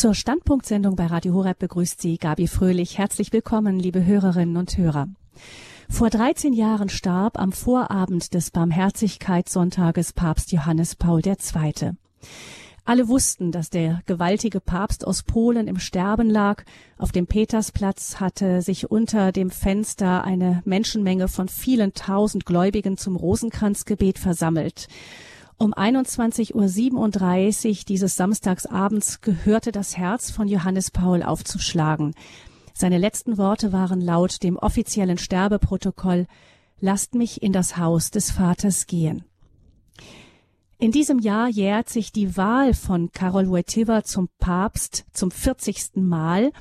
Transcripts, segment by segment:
Zur Standpunktsendung bei Radio Horeb begrüßt Sie Gabi Fröhlich. Herzlich willkommen, liebe Hörerinnen und Hörer. Vor 13 Jahren starb am Vorabend des Barmherzigkeitssonntages Papst Johannes Paul II. Alle wussten, dass der gewaltige Papst aus Polen im Sterben lag. Auf dem Petersplatz hatte sich unter dem Fenster eine Menschenmenge von vielen tausend Gläubigen zum Rosenkranzgebet versammelt. Um 21.37 Uhr dieses Samstagsabends gehörte das Herz von Johannes Paul aufzuschlagen. Seine letzten Worte waren laut dem offiziellen Sterbeprotokoll Lasst mich in das Haus des Vaters gehen. In diesem Jahr jährt sich die Wahl von Karol Wojtyła zum Papst zum 40. Mal.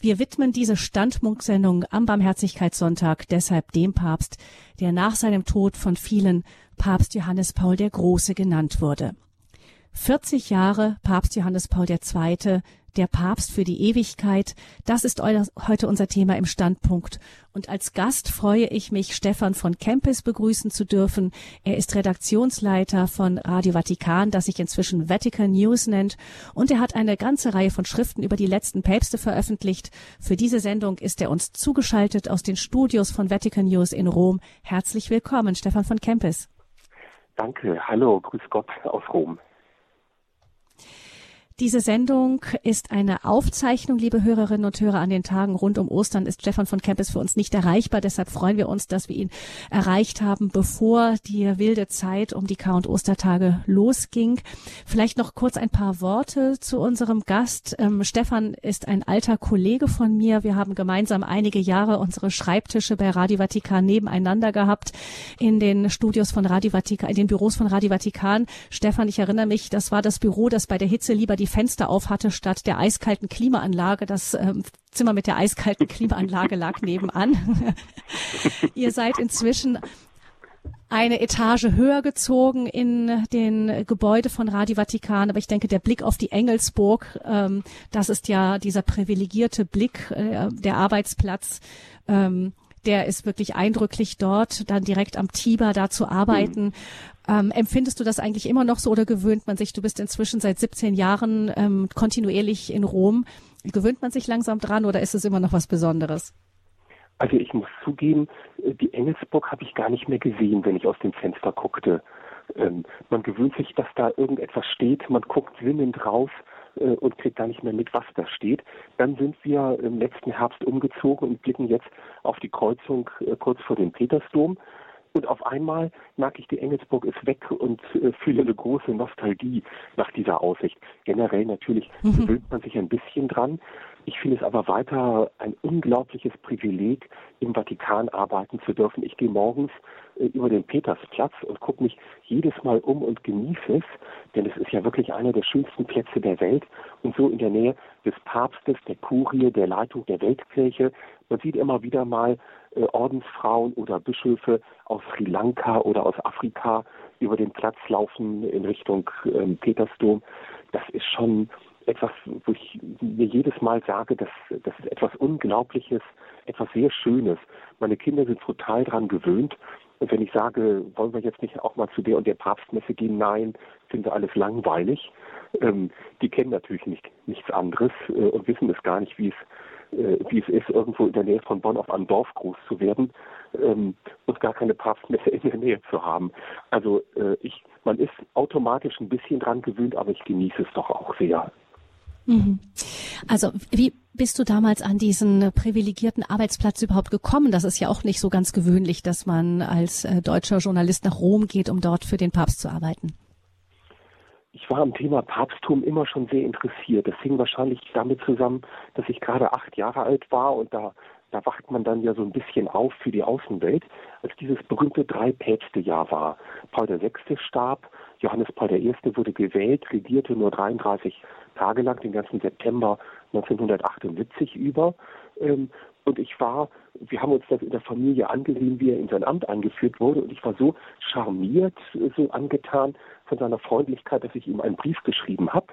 Wir widmen diese Standpunktsendung am Barmherzigkeitssonntag deshalb dem Papst, der nach seinem Tod von vielen Papst Johannes Paul der Große genannt wurde. 40 Jahre Papst Johannes Paul II., der Papst für die Ewigkeit. Das ist heute unser Thema im Standpunkt. Und als Gast freue ich mich, Stefan von Kempis begrüßen zu dürfen. Er ist Redaktionsleiter von Radio Vatikan, das sich inzwischen Vatican News nennt. Und er hat eine ganze Reihe von Schriften über die letzten Päpste veröffentlicht. Für diese Sendung ist er uns zugeschaltet aus den Studios von Vatican News in Rom. Herzlich willkommen, Stefan von Kempis. Danke. Hallo, grüß Gott aus Rom. Diese Sendung ist eine Aufzeichnung, liebe Hörerinnen und Hörer. An den Tagen rund um Ostern ist Stefan von Kempis für uns nicht erreichbar. Deshalb freuen wir uns, dass wir ihn erreicht haben, bevor die wilde Zeit um die Kar- und Ostertage losging. Vielleicht noch kurz ein paar Worte zu unserem Gast. Ähm, Stefan ist ein alter Kollege von mir. Wir haben gemeinsam einige Jahre unsere Schreibtische bei Radio Vatikan nebeneinander gehabt in den Studios von Radio Vatikan, in den Büros von Radio Vatikan. Stefan, ich erinnere mich, das war das Büro, das bei der Hitze lieber die Fenster auf hatte statt der eiskalten Klimaanlage. Das ähm, Zimmer mit der eiskalten Klimaanlage lag nebenan. Ihr seid inzwischen eine Etage höher gezogen in den Gebäude von Radio Vatikan. Aber ich denke, der Blick auf die Engelsburg, ähm, das ist ja dieser privilegierte Blick, äh, der Arbeitsplatz. Ähm, der ist wirklich eindrücklich dort, dann direkt am Tiber da zu arbeiten. Mhm. Ähm, empfindest du das eigentlich immer noch so oder gewöhnt man sich? Du bist inzwischen seit 17 Jahren ähm, kontinuierlich in Rom. Gewöhnt man sich langsam dran oder ist es immer noch was Besonderes? Also ich muss zugeben, äh, die Engelsburg habe ich gar nicht mehr gesehen, wenn ich aus dem Fenster guckte. Ähm, man gewöhnt sich, dass da irgendetwas steht, man guckt sinnend äh, und kriegt gar nicht mehr mit, was da steht. Dann sind wir im letzten Herbst umgezogen und blicken jetzt auf die Kreuzung äh, kurz vor dem Petersdom. Und auf einmal merke ich, die Engelsburg ist weg und äh, fühle eine große Nostalgie nach dieser Aussicht. Generell natürlich mhm. gewöhnt man sich ein bisschen dran. Ich finde es aber weiter ein unglaubliches Privileg, im Vatikan arbeiten zu dürfen. Ich gehe morgens äh, über den Petersplatz und gucke mich jedes Mal um und genieße es, denn es ist ja wirklich einer der schönsten Plätze der Welt und so in der Nähe des Papstes, der Kurie, der Leitung der Weltkirche. Man sieht immer wieder mal äh, Ordensfrauen oder Bischöfe aus Sri Lanka oder aus Afrika über den Platz laufen in Richtung ähm, Petersdom. Das ist schon etwas, wo ich mir jedes Mal sage, dass das ist etwas Unglaubliches, etwas sehr Schönes. Meine Kinder sind total daran gewöhnt. Und wenn ich sage, wollen wir jetzt nicht auch mal zu der und der Papstmesse gehen, nein, finden sie alles langweilig. Ähm, die kennen natürlich nicht, nichts anderes äh, und wissen es gar nicht, wie es äh, wie es ist, irgendwo in der Nähe von Bonn auf einem Dorf groß zu werden ähm, und gar keine Papstmesse in der Nähe zu haben. Also äh, ich, man ist automatisch ein bisschen dran gewöhnt, aber ich genieße es doch auch sehr. Mhm. Also wie bist du damals an diesen privilegierten Arbeitsplatz überhaupt gekommen? Das ist ja auch nicht so ganz gewöhnlich, dass man als äh, deutscher Journalist nach Rom geht, um dort für den Papst zu arbeiten ich war am Thema Papsttum immer schon sehr interessiert. Das hing wahrscheinlich damit zusammen, dass ich gerade acht Jahre alt war und da, da wacht man dann ja so ein bisschen auf für die Außenwelt, als dieses berühmte Drei-Päpste-Jahr war. Paul VI. starb, Johannes Paul I. wurde gewählt, regierte nur 33 Tage lang, den ganzen September 1978 über. Ähm, und ich war, wir haben uns das in der Familie angesehen, wie er in sein Amt eingeführt wurde. Und ich war so charmiert, so angetan von seiner Freundlichkeit, dass ich ihm einen Brief geschrieben habe.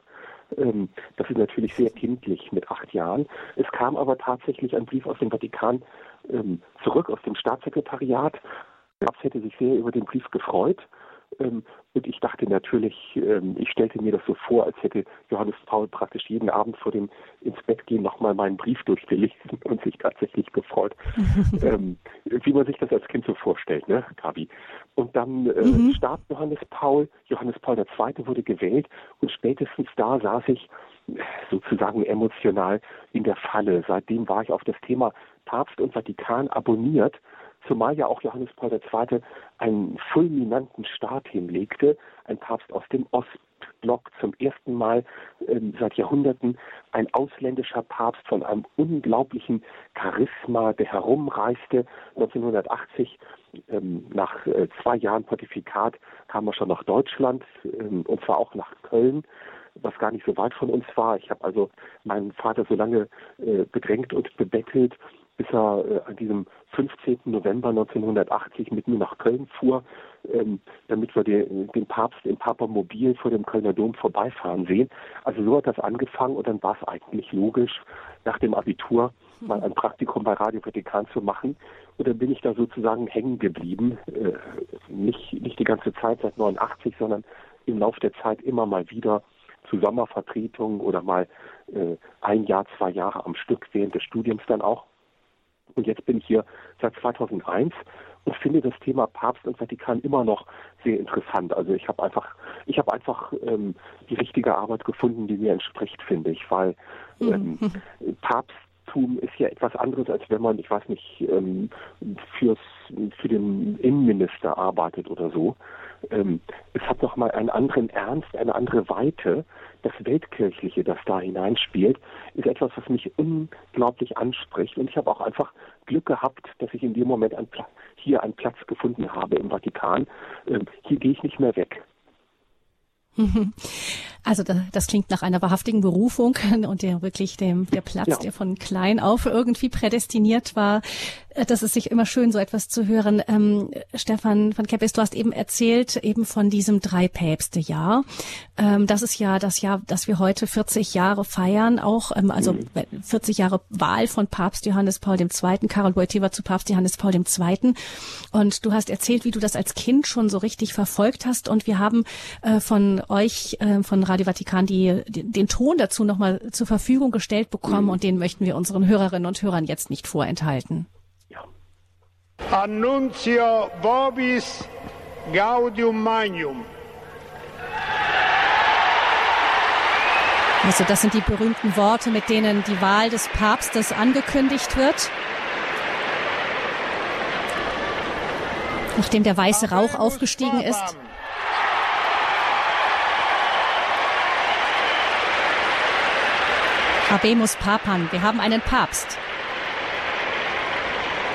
Ähm, das ist natürlich sehr kindlich mit acht Jahren. Es kam aber tatsächlich ein Brief aus dem Vatikan ähm, zurück, aus dem Staatssekretariat. Papst hätte sich sehr über den Brief gefreut und ich dachte natürlich, ähm, ich stellte mir das so vor, als hätte Johannes Paul praktisch jeden Abend vor dem ins Bett gehen nochmal meinen Brief durchgelesen und sich tatsächlich gefreut, ähm, wie man sich das als Kind so vorstellt, ne, Gabi. Und dann äh, mhm. starb Johannes Paul, Johannes Paul II. wurde gewählt und spätestens da saß ich sozusagen emotional in der Falle. Seitdem war ich auf das Thema Papst und Vatikan abonniert zumal ja auch Johannes Paul II. einen fulminanten Start hinlegte, ein Papst aus dem Ostblock zum ersten Mal ähm, seit Jahrhunderten, ein ausländischer Papst von einem unglaublichen Charisma, der herumreiste. 1980, ähm, nach äh, zwei Jahren Pontifikat, kam er schon nach Deutschland, ähm, und zwar auch nach Köln was gar nicht so weit von uns war. Ich habe also meinen Vater so lange äh, bedrängt und bebettelt, bis er äh, an diesem 15. November 1980 mit mir nach Köln fuhr, ähm, damit wir den, den Papst im Papamobil vor dem Kölner Dom vorbeifahren sehen. Also so hat das angefangen und dann war es eigentlich logisch, nach dem Abitur mal ein Praktikum bei Radio Vatikan zu machen. Und dann bin ich da sozusagen hängen geblieben. Äh, nicht, nicht die ganze Zeit seit 89, sondern im Laufe der Zeit immer mal wieder zu Sommervertretungen oder mal äh, ein Jahr, zwei Jahre am Stück während des Studiums dann auch. Und jetzt bin ich hier seit 2001 und finde das Thema Papst und Vatikan immer noch sehr interessant. Also ich habe einfach, ich habe einfach ähm, die richtige Arbeit gefunden, die mir entspricht, finde ich, weil ähm, mhm. Papsttum ist ja etwas anderes, als wenn man, ich weiß nicht, ähm, fürs, für den Innenminister arbeitet oder so. Ähm, es hat nochmal einen anderen Ernst, eine andere Weite. Das Weltkirchliche, das da hineinspielt, ist etwas, was mich unglaublich anspricht. Und ich habe auch einfach Glück gehabt, dass ich in dem Moment ein hier einen Platz gefunden habe im Vatikan. Ähm, hier gehe ich nicht mehr weg. Also das klingt nach einer wahrhaftigen Berufung und der wirklich dem der Platz, ja. der von klein auf irgendwie prädestiniert war. Äh, das ist sich immer schön, so etwas zu hören. Ähm, Stefan von Keppes, du hast eben erzählt eben von diesem Drei-Päpste-Jahr. Ähm, das ist ja das Jahr, dass wir heute 40 Jahre feiern, auch ähm, also mhm. 40 Jahre Wahl von Papst Johannes Paul II. Karol Wojtyła zu Papst Johannes Paul II. Und du hast erzählt, wie du das als Kind schon so richtig verfolgt hast. Und wir haben äh, von euch, äh, von Radio Vatikan die, den Ton dazu nochmal zur Verfügung gestellt bekommen mhm. und den möchten wir unseren Hörerinnen und Hörern jetzt nicht vorenthalten. Ja. Annunzio vobis gaudium magnum. Also das sind die berühmten Worte, mit denen die Wahl des Papstes angekündigt wird. Nachdem der weiße Rauch aufgestiegen ist. Habemus Papan, wir haben einen Papst.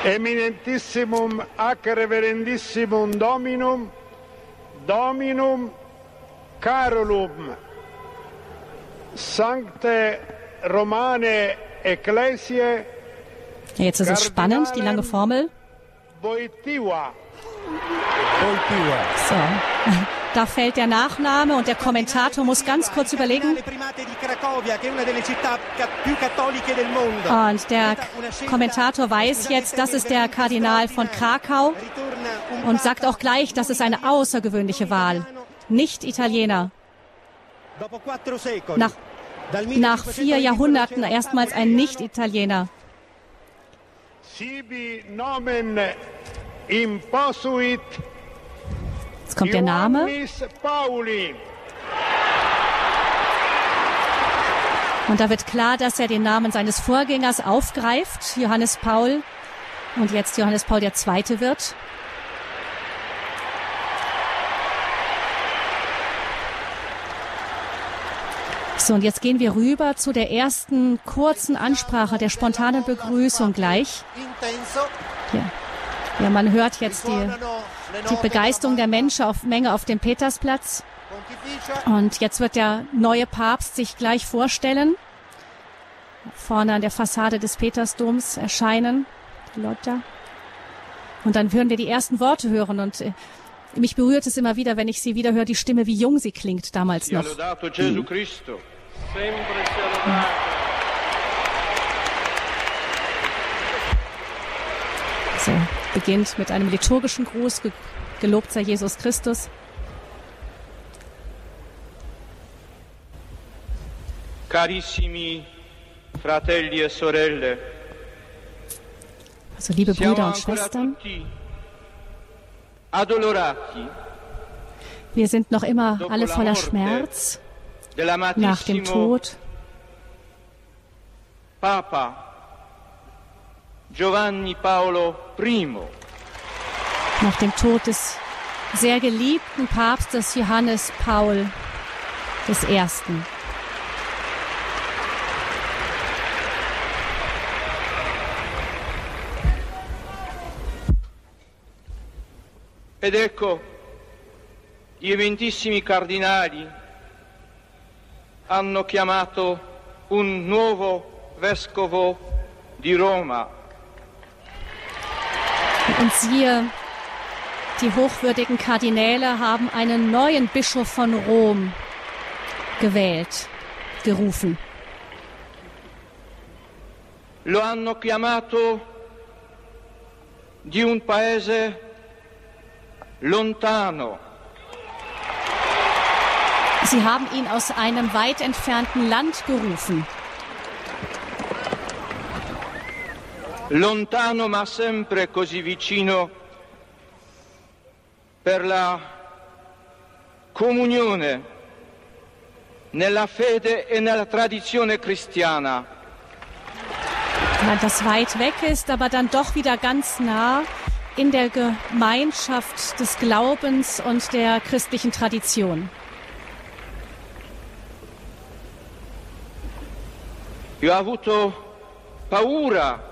Eminentissimum ac reverendissimum Dominum, Dominum Carolum, Sancte Romane Ecclesiae. Jetzt ist es spannend, die lange Formel. Boitiva. Boitiva. So. Da fällt der Nachname und der Kommentator muss ganz kurz überlegen. Und der Kommentator weiß jetzt, das ist der Kardinal von Krakau und sagt auch gleich, das ist eine außergewöhnliche Wahl. Nicht Italiener. Nach, nach vier Jahrhunderten erstmals ein Nicht-Italiener. Sibi nomen imposuit Jetzt kommt der Name. Und da wird klar, dass er den Namen seines Vorgängers aufgreift, Johannes Paul, und jetzt Johannes Paul II. wird. So, und jetzt gehen wir rüber zu der ersten kurzen Ansprache, der spontanen Begrüßung gleich. Ja. ja, man hört jetzt die die Begeisterung der Menschen auf Menge auf dem Petersplatz. Und jetzt wird der neue Papst sich gleich vorstellen. Vorne an der Fassade des Petersdoms erscheinen. Lotta. Und dann hören wir die ersten Worte hören und äh, mich berührt es immer wieder, wenn ich sie wieder höre, die Stimme, wie jung sie klingt damals noch. Mhm. So, beginnt mit einem liturgischen Gruß, gelobt sei Jesus Christus. Carissimi fratelli e sorelle, also liebe Brüder und Schwestern, wir sind noch immer alle voller Schmerz nach dem Tod. Papa Giovanni Paolo I. Nach dem Tod des sehr geliebten Papstes Johannes Paul I. Ed ecco, gli eventissimi cardinali hanno chiamato un nuovo vescovo di Roma. Und siehe, die hochwürdigen Kardinäle haben einen neuen Bischof von Rom gewählt, gerufen. Lo hanno chiamato di un paese lontano. Sie haben ihn aus einem weit entfernten Land gerufen. Lontano ma sempre così vicino per la comunione nella fede e nella tradizione cristiana. Das weit weg ist, aber dann doch wieder ganz nah in der Gemeinschaft des Glaubens und der christlichen Tradition. Io ho avuto paura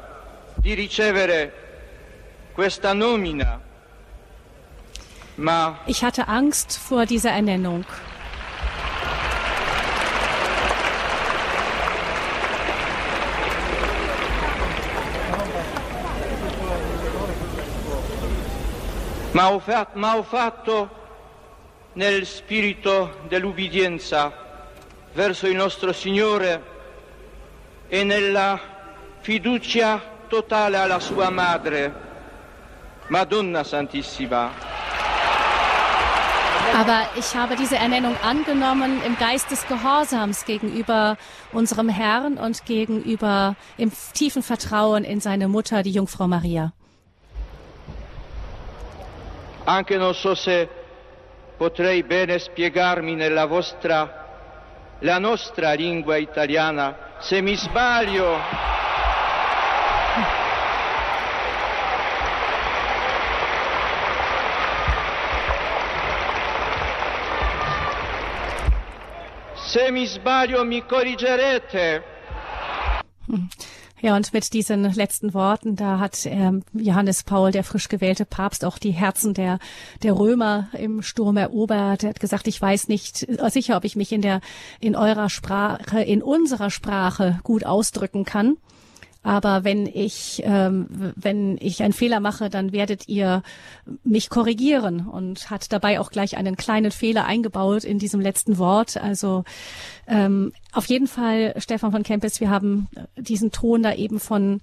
di ricevere questa nomina, ma ich hatte Angst vor dieser Ernennung. ma ho, fatto, ma ho fatto nel spirito dell'ubbidienza verso il nostro Signore e nella fiducia totale alla sua madre, Madonna Santissima. Aber ich habe diese Ernennung angenommen im Geist des Gehorsams gegenüber unserem Herrn und gegenüber im tiefen Vertrauen in seine Mutter, die Jungfrau Maria. anche non so se potrei bene spiegarmi nella vostra, la nostra lingua italiana, se mi sbaglio. Se mi sbaglio mi corrigerete. Hm. Ja, und mit diesen letzten Worten, da hat ähm, Johannes Paul, der frisch gewählte Papst, auch die Herzen der, der Römer im Sturm erobert. Er hat gesagt, ich weiß nicht sicher, ob ich mich in der, in eurer Sprache, in unserer Sprache gut ausdrücken kann. Aber wenn ich, ähm, wenn ich einen Fehler mache, dann werdet ihr mich korrigieren und hat dabei auch gleich einen kleinen Fehler eingebaut in diesem letzten Wort. Also ähm, auf jeden Fall, Stefan von Kempis, wir haben diesen Ton da eben von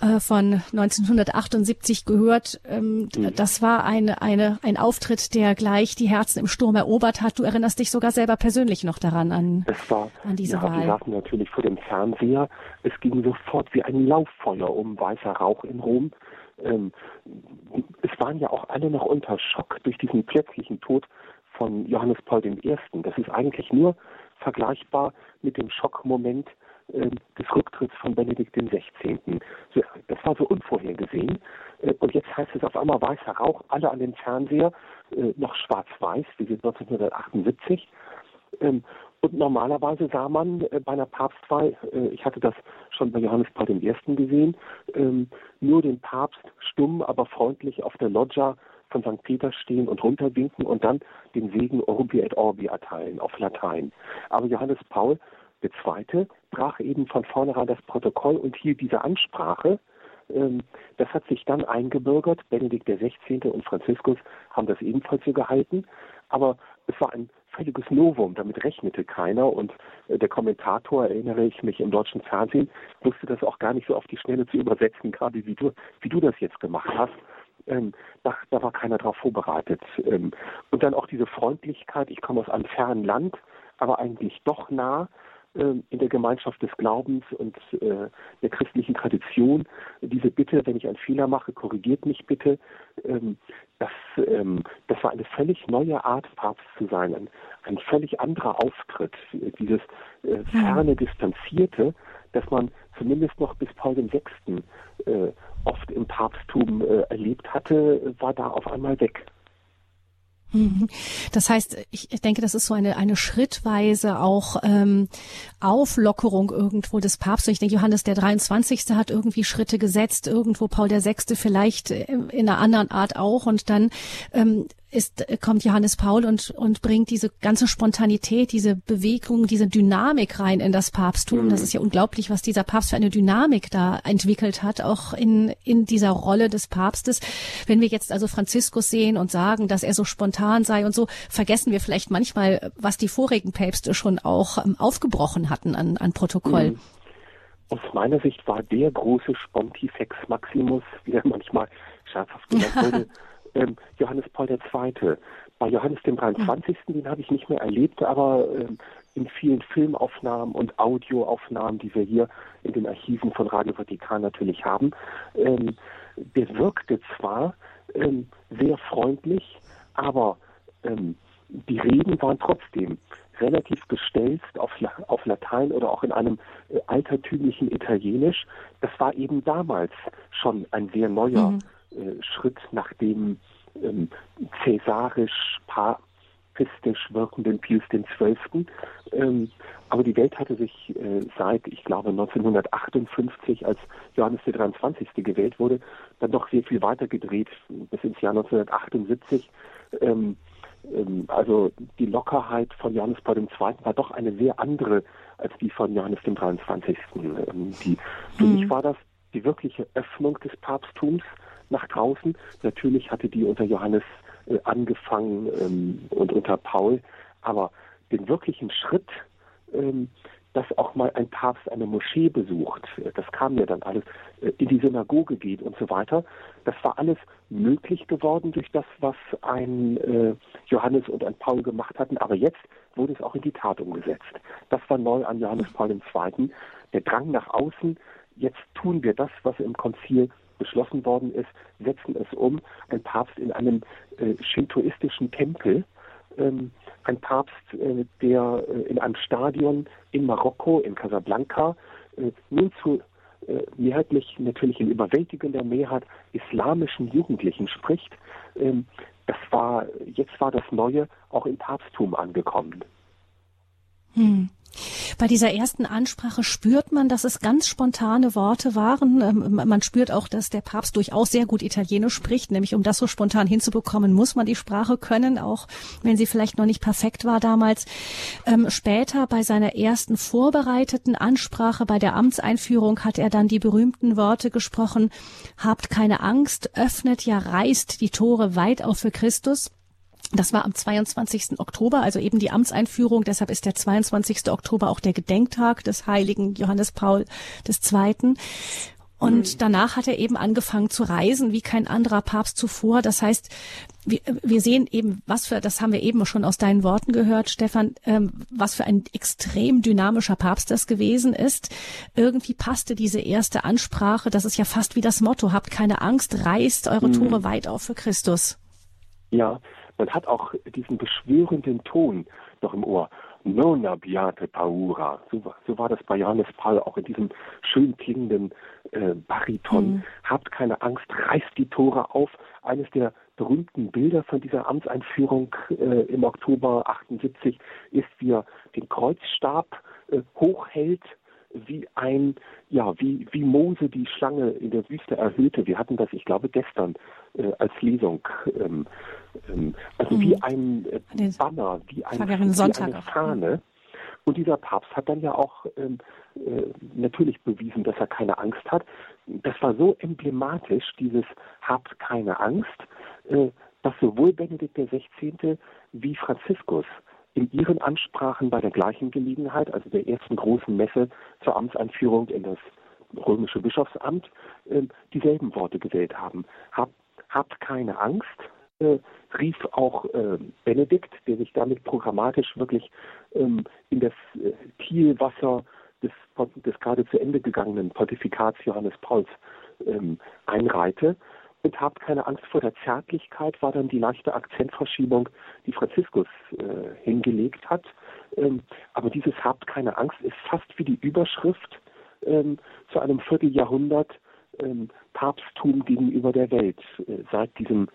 äh, von 1978 gehört. Ähm, mhm. Das war eine, eine, ein Auftritt, der gleich die Herzen im Sturm erobert hat. Du erinnerst dich sogar selber persönlich noch daran, an, es war, an diese ja, Wahl. Wir saßen natürlich vor dem Fernseher. Es ging sofort wie ein Lauffeuer um weißer Rauch in Rom. Ähm, es waren ja auch alle noch unter Schock durch diesen plötzlichen Tod von Johannes Paul I. Das ist eigentlich nur vergleichbar mit dem Schockmoment des Rücktritts von Benedikt XVI. Das war so unvorhergesehen. Äh, und jetzt heißt es auf einmal weißer Rauch, alle an den Fernseher, äh, noch schwarz-weiß, wie 1978. Ähm, und normalerweise sah man bei einer Papstwahl, ich hatte das schon bei Johannes Paul I. gesehen, ähm, nur den Papst stumm, aber freundlich auf der Loggia von St. Peter stehen und runterwinken und dann den Segen Orbi et Orbi erteilen auf Latein. Aber Johannes Paul der zweite brach eben von vornherein das Protokoll und hielt diese Ansprache. Ähm, das hat sich dann eingebürgert. Benedikt XVI. und Franziskus haben das ebenfalls so gehalten. Aber es war ein völliges Novum, damit rechnete keiner. Und äh, der Kommentator, erinnere ich mich im deutschen Fernsehen, wusste das auch gar nicht so auf die Schnelle zu übersetzen, gerade wie du, wie du das jetzt gemacht hast. Ähm, da, da, war keiner darauf vorbereitet. Ähm, und dann auch diese Freundlichkeit, ich komme aus einem fernen Land, aber eigentlich doch nah in der Gemeinschaft des Glaubens und äh, der christlichen Tradition. Diese Bitte, wenn ich einen Fehler mache, korrigiert mich bitte. Ähm, das, ähm, das war eine völlig neue Art, Papst zu sein, ein, ein völlig anderer Auftritt. Dieses äh, ferne, distanzierte, dass man zumindest noch bis Paul VI. Äh, oft im Papsttum erlebt hatte, war da auf einmal weg. Das heißt, ich denke, das ist so eine, eine schrittweise auch ähm, Auflockerung irgendwo des Papstes. Ich denke, Johannes der 23. hat irgendwie Schritte gesetzt, irgendwo Paul der Sechste vielleicht äh, in einer anderen Art auch. Und dann ähm, ist, kommt Johannes Paul und, und bringt diese ganze Spontanität, diese Bewegung, diese Dynamik rein in das Papsttum. Das mhm. ist ja unglaublich, was dieser Papst für eine Dynamik da entwickelt hat, auch in, in dieser Rolle des Papstes. Wenn wir jetzt also Franziskus sehen und sagen, dass er so spontan sei und so, vergessen wir vielleicht manchmal, was die vorigen Päpste schon auch ähm, aufgebrochen hatten an, an Protokoll. Mhm. Aus meiner Sicht war der große Spontifex Maximus, wie er manchmal scherzhaft genannt wurde, ähm, Johannes Paul II. Bei Johannes dem 23. Mhm. den habe ich nicht mehr erlebt, aber ähm, in vielen Filmaufnahmen und Audioaufnahmen, die wir hier in den Archiven von Radio Vatikan natürlich haben, ähm, der wirkte zwar ähm, sehr freundlich, aber ähm, die Reden waren trotzdem relativ gestelzt auf, auf Latein oder auch in einem äh, altertümlichen Italienisch. Das war eben damals schon ein sehr neuer mhm. Äh, Schritt nach dem ähm, cäsarisch papistisch wirkenden Pius XII. Ähm, aber die Welt hatte sich äh, seit, ich glaube, 1958, als Johannes der 23. gewählt wurde, dann doch sehr viel weiter gedreht bis ins Jahr 1978. Ähm, ähm, also die Lockerheit von Johannes Paul II. war doch eine sehr andere als die von Johannes dem 23. Ähm, die, für mhm. mich war das die wirkliche Öffnung des Papsttums nach draußen. Natürlich hatte die unter Johannes äh, angefangen ähm, und unter Paul, aber den wirklichen Schritt, ähm, dass auch mal ein Papst eine Moschee besucht, äh, das kam ja dann alles, äh, in die Synagoge geht und so weiter, das war alles möglich geworden durch das, was ein äh, Johannes und ein Paul gemacht hatten, aber jetzt wurde es auch in die Tat umgesetzt. Das war neu an Johannes Paul II. Der Drang nach außen, jetzt tun wir das, was im Konzil beschlossen worden ist, setzen es um. Ein Papst in einem äh, shintoistischen Tempel, ähm, ein Papst, äh, der äh, in einem Stadion in Marokko, in Casablanca, äh, nun zu äh, mehrheitlich natürlich in überwältigender Mehrheit islamischen Jugendlichen spricht. Ähm, das war, jetzt war das Neue auch im Papsttum angekommen. Hm. Bei dieser ersten Ansprache spürt man, dass es ganz spontane Worte waren. Ähm, man spürt auch, dass der Papst durchaus sehr gut Italienisch spricht. Nämlich um das so spontan hinzubekommen, muss man die Sprache können, auch wenn sie vielleicht noch nicht perfekt war damals. Ähm, später bei seiner ersten vorbereiteten Ansprache bei der Amtseinführung hat er dann die berühmten Worte gesprochen. Habt keine Angst, öffnet ja, reißt die Tore weit auf für Christus. Das war am 22. Oktober, also eben die Amtseinführung. Deshalb ist der 22. Oktober auch der Gedenktag des heiligen Johannes Paul II. Und mhm. danach hat er eben angefangen zu reisen, wie kein anderer Papst zuvor. Das heißt, wir, wir sehen eben, was für, das haben wir eben schon aus deinen Worten gehört, Stefan, ähm, was für ein extrem dynamischer Papst das gewesen ist. Irgendwie passte diese erste Ansprache, das ist ja fast wie das Motto, habt keine Angst, reißt eure mhm. Tore weit auf für Christus. Ja, man hat auch diesen beschwörenden Ton noch im Ohr. Non abbiate paura. So, so war das bei Johannes Paul auch in diesem schön klingenden äh, Bariton. Mhm. Habt keine Angst, reißt die Tore auf. Eines der berühmten Bilder von dieser Amtseinführung äh, im Oktober 78 ist, wie er den Kreuzstab äh, hochhält wie ein, ja, wie, wie Mose die Schlange in der Wüste erhöhte. Wir hatten das, ich glaube, gestern äh, als Lesung. Ähm, also mhm. wie ein äh, Banner, wie, ein, wie eine Fahne. Und dieser Papst hat dann ja auch ähm, äh, natürlich bewiesen, dass er keine Angst hat. Das war so emblematisch, dieses Habt keine Angst, äh, dass sowohl Benedikt XVI. wie Franziskus in ihren Ansprachen bei der gleichen Gelegenheit, also der ersten großen Messe zur Amtseinführung in das römische Bischofsamt, äh, dieselben Worte gewählt haben. Habt, habt keine Angst, äh, rief auch äh, Benedikt, der sich damit programmatisch wirklich ähm, in das äh, Kielwasser des, des gerade zu Ende gegangenen Pontifikats Johannes Pauls ähm, einreihte. Und habt keine Angst vor der Zärtlichkeit war dann die leichte Akzentverschiebung, die Franziskus äh, hingelegt hat. Ähm, aber dieses Habt keine Angst ist fast wie die Überschrift ähm, zu einem Vierteljahrhundert ähm, Papsttum gegenüber der Welt äh, seit diesem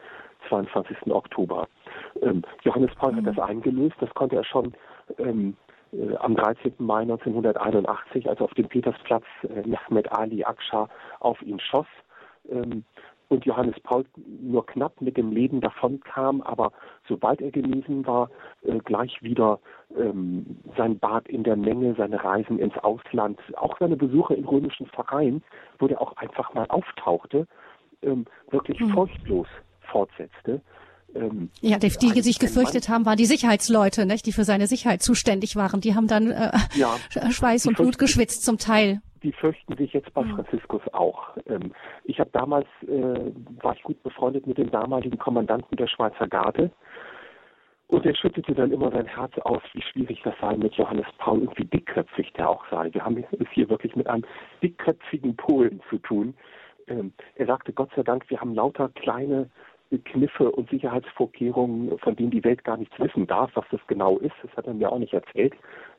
22. Oktober. Ähm, Johannes Paul mhm. hat das eingelöst, das konnte er schon ähm, äh, am 13. Mai 1981, als auf dem Petersplatz äh, Mehmet Ali Aksha auf ihn schoss. Ähm, und Johannes Paul nur knapp mit dem Leben davonkam, aber sobald er genesen war, äh, gleich wieder ähm, sein Bad in der Menge, seine Reisen ins Ausland, auch seine Besuche in römischen Vereinen, wo er auch einfach mal auftauchte, ähm, wirklich mhm. furchtlos fortsetzte. Ähm, ja, die, die sich gefürchtet haben, waren die Sicherheitsleute, nicht, die für seine Sicherheit zuständig waren. Die haben dann äh, ja, Schweiß und Blut geschwitzt zum Teil. Die fürchten sich jetzt bei mhm. Franziskus auch. Ähm, ich habe damals, äh, war ich gut befreundet mit dem damaligen Kommandanten der Schweizer Garde. Und er schüttete dann immer sein Herz aus, wie schwierig das sei mit Johannes Paul und wie dickköpfig der auch sei. Wir haben es hier wirklich mit einem dickköpfigen Polen zu tun. Ähm, er sagte, Gott sei Dank, wir haben lauter kleine Kniffe und Sicherheitsvorkehrungen, von denen die Welt gar nichts wissen darf, was das genau ist. Das hat er mir auch nicht erzählt.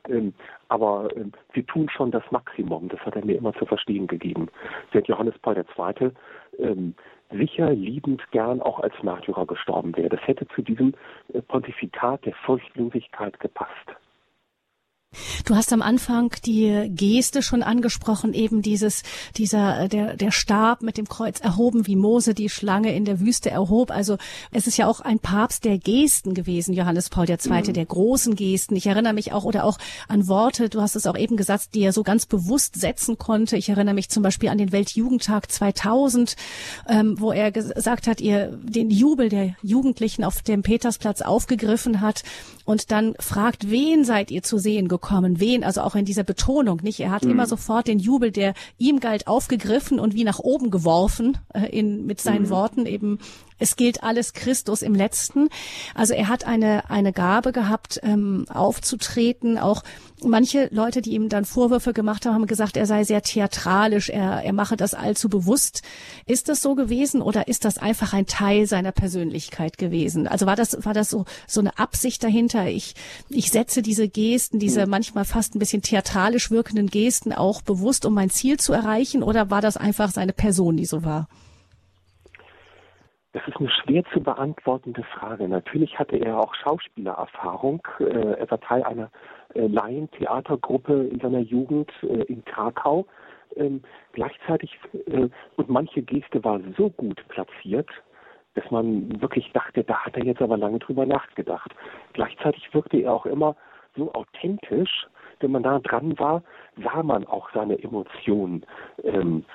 Ähm, aber ähm, wir tun schon das Maximum. Das hat er mir immer zu verstehen gegeben. Während Johannes Paul II. Ähm, sicher liebend gern auch als Märtyrer gestorben wäre. Das hätte zu diesem äh, Pontifikat der Furchtlosigkeit gepasst. Du hast am Anfang die Geste schon angesprochen, eben dieses, dieser, der, der Stab mit dem Kreuz erhoben, wie Mose die Schlange in der Wüste erhob. Also es ist ja auch ein Papst der Gesten gewesen, Johannes Paul II., mhm. der großen Gesten. Ich erinnere mich auch oder auch an Worte, du hast es auch eben gesagt, die er so ganz bewusst setzen konnte. Ich erinnere mich zum Beispiel an den Weltjugendtag 2000, ähm, wo er gesagt hat, ihr den Jubel der Jugendlichen auf dem Petersplatz aufgegriffen hat und dann fragt, wen seid ihr zu sehen gekommen? Wen? Also auch in dieser Betonung, nicht? Er hat mhm. immer sofort den Jubel, der ihm galt, aufgegriffen und wie nach oben geworfen, äh, in, mit seinen mhm. Worten eben es gilt alles Christus im Letzten. Also er hat eine, eine Gabe gehabt, ähm, aufzutreten. Auch manche Leute, die ihm dann Vorwürfe gemacht haben, haben gesagt, er sei sehr theatralisch, er, er mache das allzu bewusst. Ist das so gewesen oder ist das einfach ein Teil seiner Persönlichkeit gewesen? Also war das, war das so, so eine Absicht dahinter? Ich, ich setze diese Gesten, diese manchmal fast ein bisschen theatralisch wirkenden Gesten auch bewusst, um mein Ziel zu erreichen oder war das einfach seine Person, die so war? Das ist eine schwer zu beantwortende Frage. Natürlich hatte er auch Schauspielererfahrung. Äh, er war Teil einer äh, Laientheatergruppe in seiner Jugend äh, in Krakau. Ähm, gleichzeitig, und manche Geste war so gut platziert, dass man wirklich dachte, da hat er jetzt aber lange drüber nachgedacht. Gleichzeitig wirkte er auch immer so authentisch, wenn man da dran war, sah man auch seine Emotionen. Ähm,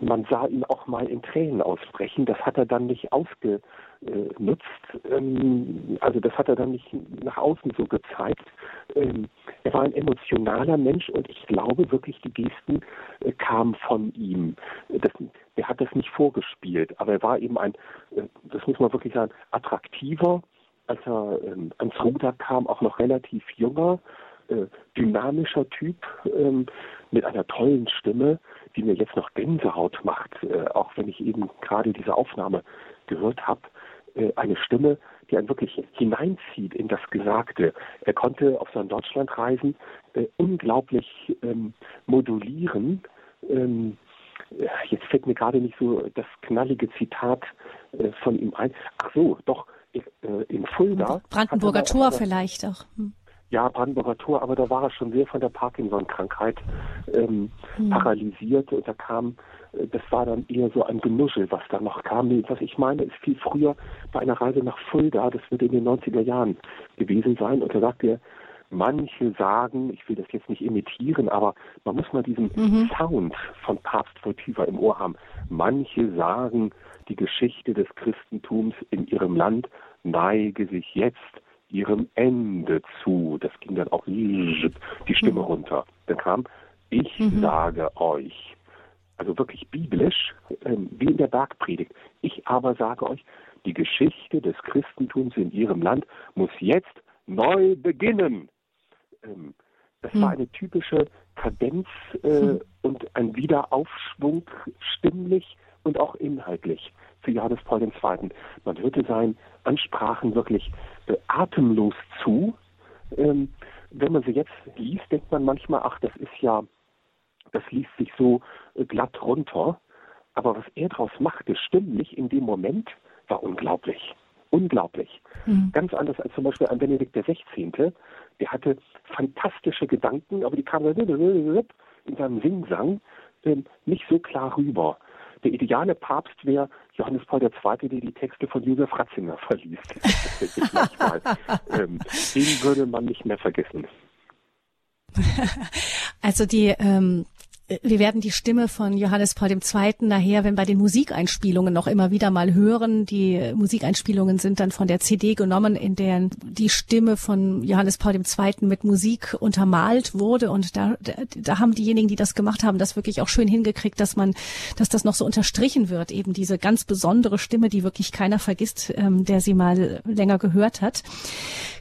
man sah ihn auch mal in Tränen ausbrechen. Das hat er dann nicht ausgenutzt. Ähm, also das hat er dann nicht nach außen so gezeigt. Ähm, er war ein emotionaler Mensch und ich glaube wirklich, die Gesten äh, kamen von ihm. Das, er hat das nicht vorgespielt, aber er war eben ein, äh, das muss man wirklich sagen, attraktiver, als er ähm, ans Ruder kam, auch noch relativ junger, äh, dynamischer Typ ähm, mit einer tollen Stimme, die mir jetzt noch Gänsehaut macht, äh, auch wenn ich eben gerade diese Aufnahme gehört habe. Äh, eine Stimme, die einen wirklich hineinzieht in das Gesagte. Er konnte auf seinen Deutschlandreisen äh, unglaublich ähm, modulieren. Ähm, jetzt fällt mir gerade nicht so das knallige Zitat äh, von ihm ein. Ach so, doch, äh, in Fulda. Brandenburger Tor vielleicht auch. Hm ja, Brandenburger Tor, aber da war er schon sehr von der Parkinson-Krankheit ähm, mhm. paralysiert und da kam, äh, das war dann eher so ein Genuschel, was da noch kam. Was ich meine, ist viel früher bei einer Reise nach Fulda, das wird in den 90er Jahren gewesen sein und da sagt er, manche sagen, ich will das jetzt nicht imitieren, aber man muss mal diesen mhm. Sound von Papst Votiva im Ohr haben. Manche sagen, die Geschichte des Christentums in ihrem Land neige sich jetzt ihrem Ende zu. Das ging dann auch die Stimme mhm. runter. Dann kam, ich mhm. sage euch. Also wirklich biblisch, ähm, wie in der Bergpredigt. Ich aber sage euch, die Geschichte des Christentums in ihrem Land muss jetzt neu beginnen. Ähm, das hm. war eine typische Kadenz äh, hm. und ein Wiederaufschwung stimmlich und auch inhaltlich zu Johannes Paul II. Man hörte seinen Ansprachen wirklich äh, atemlos zu. Ähm, wenn man sie jetzt liest, denkt man manchmal, ach, das ist ja, das liest sich so äh, glatt runter. Aber was er daraus machte, stimmlich in dem Moment, war unglaublich. Unglaublich. Mhm. Ganz anders als zum Beispiel an Benedikt XVI. Der hatte fantastische Gedanken, aber die kamen in seinem Singsang ähm, nicht so klar rüber. Der ideale Papst wäre Johannes Paul II., der die Texte von Josef Ratzinger verliest. ähm, den würde man nicht mehr vergessen. Also die ähm, wir werden die Stimme von Johannes Paul II. nachher, wenn bei den Musikeinspielungen noch immer wieder mal hören. Die Musikeinspielungen sind dann von der CD genommen, in der die Stimme von Johannes Paul II. mit Musik untermalt wurde. Und da, da haben diejenigen, die das gemacht haben, das wirklich auch schön hingekriegt, dass man, dass das noch so unterstrichen wird. Eben diese ganz besondere Stimme, die wirklich keiner vergisst, ähm, der sie mal länger gehört hat.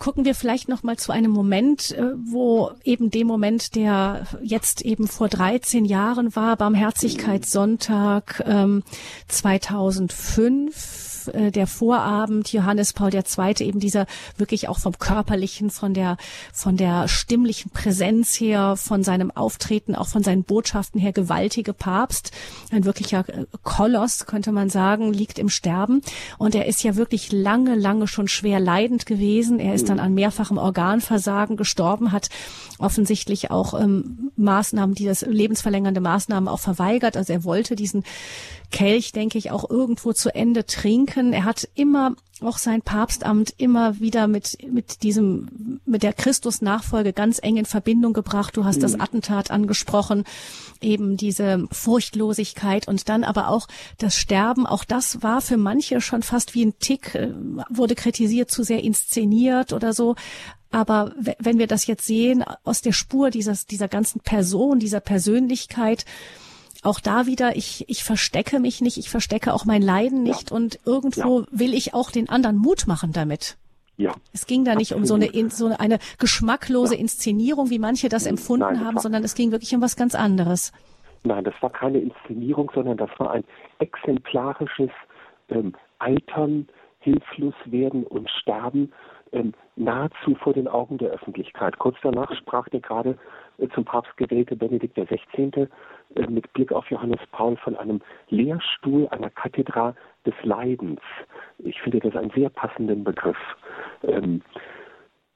Gucken wir vielleicht noch mal zu einem Moment, äh, wo eben dem Moment, der jetzt eben vor 13 13 Jahren war, Barmherzigkeitssonntag ähm, 2005 äh, der Vorabend Johannes Paul II. eben dieser wirklich auch vom körperlichen, von der von der stimmlichen Präsenz her, von seinem Auftreten, auch von seinen Botschaften her gewaltige Papst, ein wirklicher äh, Koloss könnte man sagen, liegt im Sterben und er ist ja wirklich lange lange schon schwer leidend gewesen. Er ist dann an mehrfachem Organversagen gestorben, hat offensichtlich auch ähm, Maßnahmen, die das lebensverlängernde Maßnahmen auch verweigert. Also er wollte diesen Kelch, denke ich, auch irgendwo zu Ende trinken. Er hat immer auch sein Papstamt immer wieder mit, mit diesem, mit der Christusnachfolge ganz eng in Verbindung gebracht. Du hast mhm. das Attentat angesprochen, eben diese Furchtlosigkeit und dann aber auch das Sterben. Auch das war für manche schon fast wie ein Tick, äh, wurde kritisiert, zu sehr inszeniert oder so. Aber wenn wir das jetzt sehen, aus der Spur dieses, dieser ganzen Person, dieser Persönlichkeit, auch da wieder, ich, ich verstecke mich nicht, ich verstecke auch mein Leiden nicht ja. und irgendwo ja. will ich auch den anderen Mut machen damit. Ja. Es ging da nicht Absolut. um so eine, so eine geschmacklose ja. Inszenierung, wie manche das empfunden Nein, das haben, sondern es ging wirklich um was ganz anderes. Nein, das war keine Inszenierung, sondern das war ein exemplarisches ähm, Altern, hilflos werden und sterben ähm, nahezu vor den Augen der Öffentlichkeit. Kurz danach sprach der gerade äh, zum Papst gewählte Benedikt XVI. Äh, mit Blick auf Johannes Paul von einem Lehrstuhl einer Kathedra des Leidens. Ich finde das einen sehr passenden Begriff. Ähm,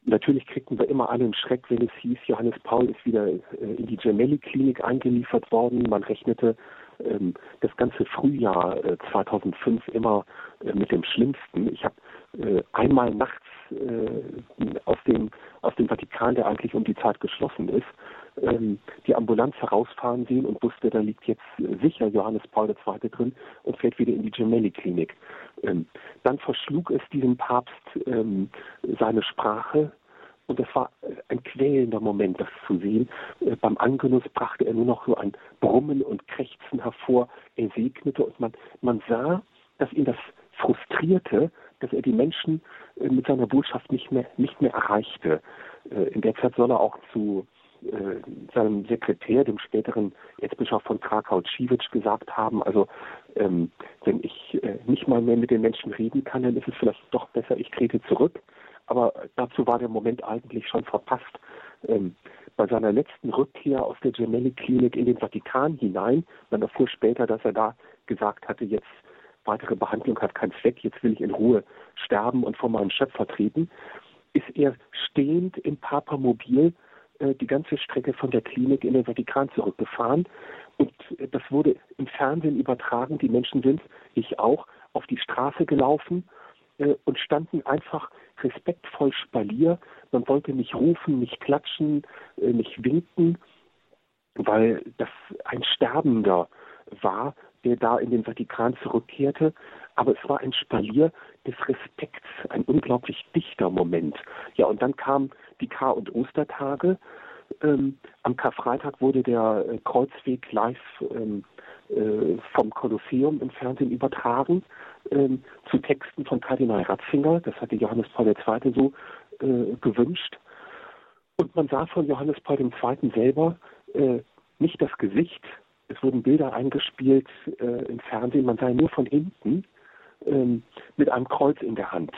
Natürlich kriegten wir immer einen Schreck, wenn es hieß, Johannes Paul ist wieder äh, in die Gemelli-Klinik eingeliefert worden. Man rechnete ähm, das ganze Frühjahr äh, 2005 immer äh, mit dem Schlimmsten. Ich habe äh, einmal nachts äh, aus, dem, aus dem Vatikan, der eigentlich um die Zeit geschlossen ist, ähm, die Ambulanz herausfahren sehen und wusste, da liegt jetzt sicher Johannes Paul II. drin und fährt wieder in die Gemelli-Klinik. Ähm, dann verschlug es diesem Papst ähm, seine Sprache und das war ein quälender Moment, das zu sehen. Äh, beim Angenuss brachte er nur noch so ein Brummen und Krächzen hervor. Er segnete und man, man sah, dass ihn das frustrierte, dass er die Menschen äh, mit seiner Botschaft nicht mehr, nicht mehr erreichte. Äh, in der Zeit soll er auch zu äh, seinem Sekretär, dem späteren Erzbischof von Krakau, Civic, gesagt haben, also ähm, wenn ich äh, nicht mal mehr mit den Menschen reden kann, dann ist es vielleicht doch besser, ich trete zurück. Aber dazu war der Moment eigentlich schon verpasst. Ähm, bei seiner letzten Rückkehr aus der Gemelli-Klinik in den Vatikan hinein, man erfuhr später, dass er da gesagt hatte, jetzt weitere Behandlung hat keinen Zweck, jetzt will ich in Ruhe sterben und vor meinem Schöpfer treten, ist er stehend im Papamobil die ganze Strecke von der Klinik in den Vatikan zurückgefahren. Und äh, das wurde im Fernsehen übertragen. Die Menschen sind, ich auch, auf die Straße gelaufen äh, und standen einfach respektvoll Spalier. Man wollte nicht rufen, nicht klatschen, nicht winken, weil das ein Sterbender war, der da in den Vatikan zurückkehrte. Aber es war ein Spalier des Respekts, ein unglaublich dichter Moment. Ja, und dann kamen die Kar- und Ostertage. Ähm, am Karfreitag wurde der äh, Kreuzweg live ähm, äh, vom Kolosseum im Fernsehen übertragen. ähm, zu Texten von Kardinal Ratzinger. Das hatte Johannes Paul II. so äh, gewünscht. Und man sah von Johannes Paul II. selber äh, nicht das Gesicht. Es wurden Bilder eingespielt äh, im Fernsehen. Man sah nur von hinten ähm, mit einem Kreuz in der Hand.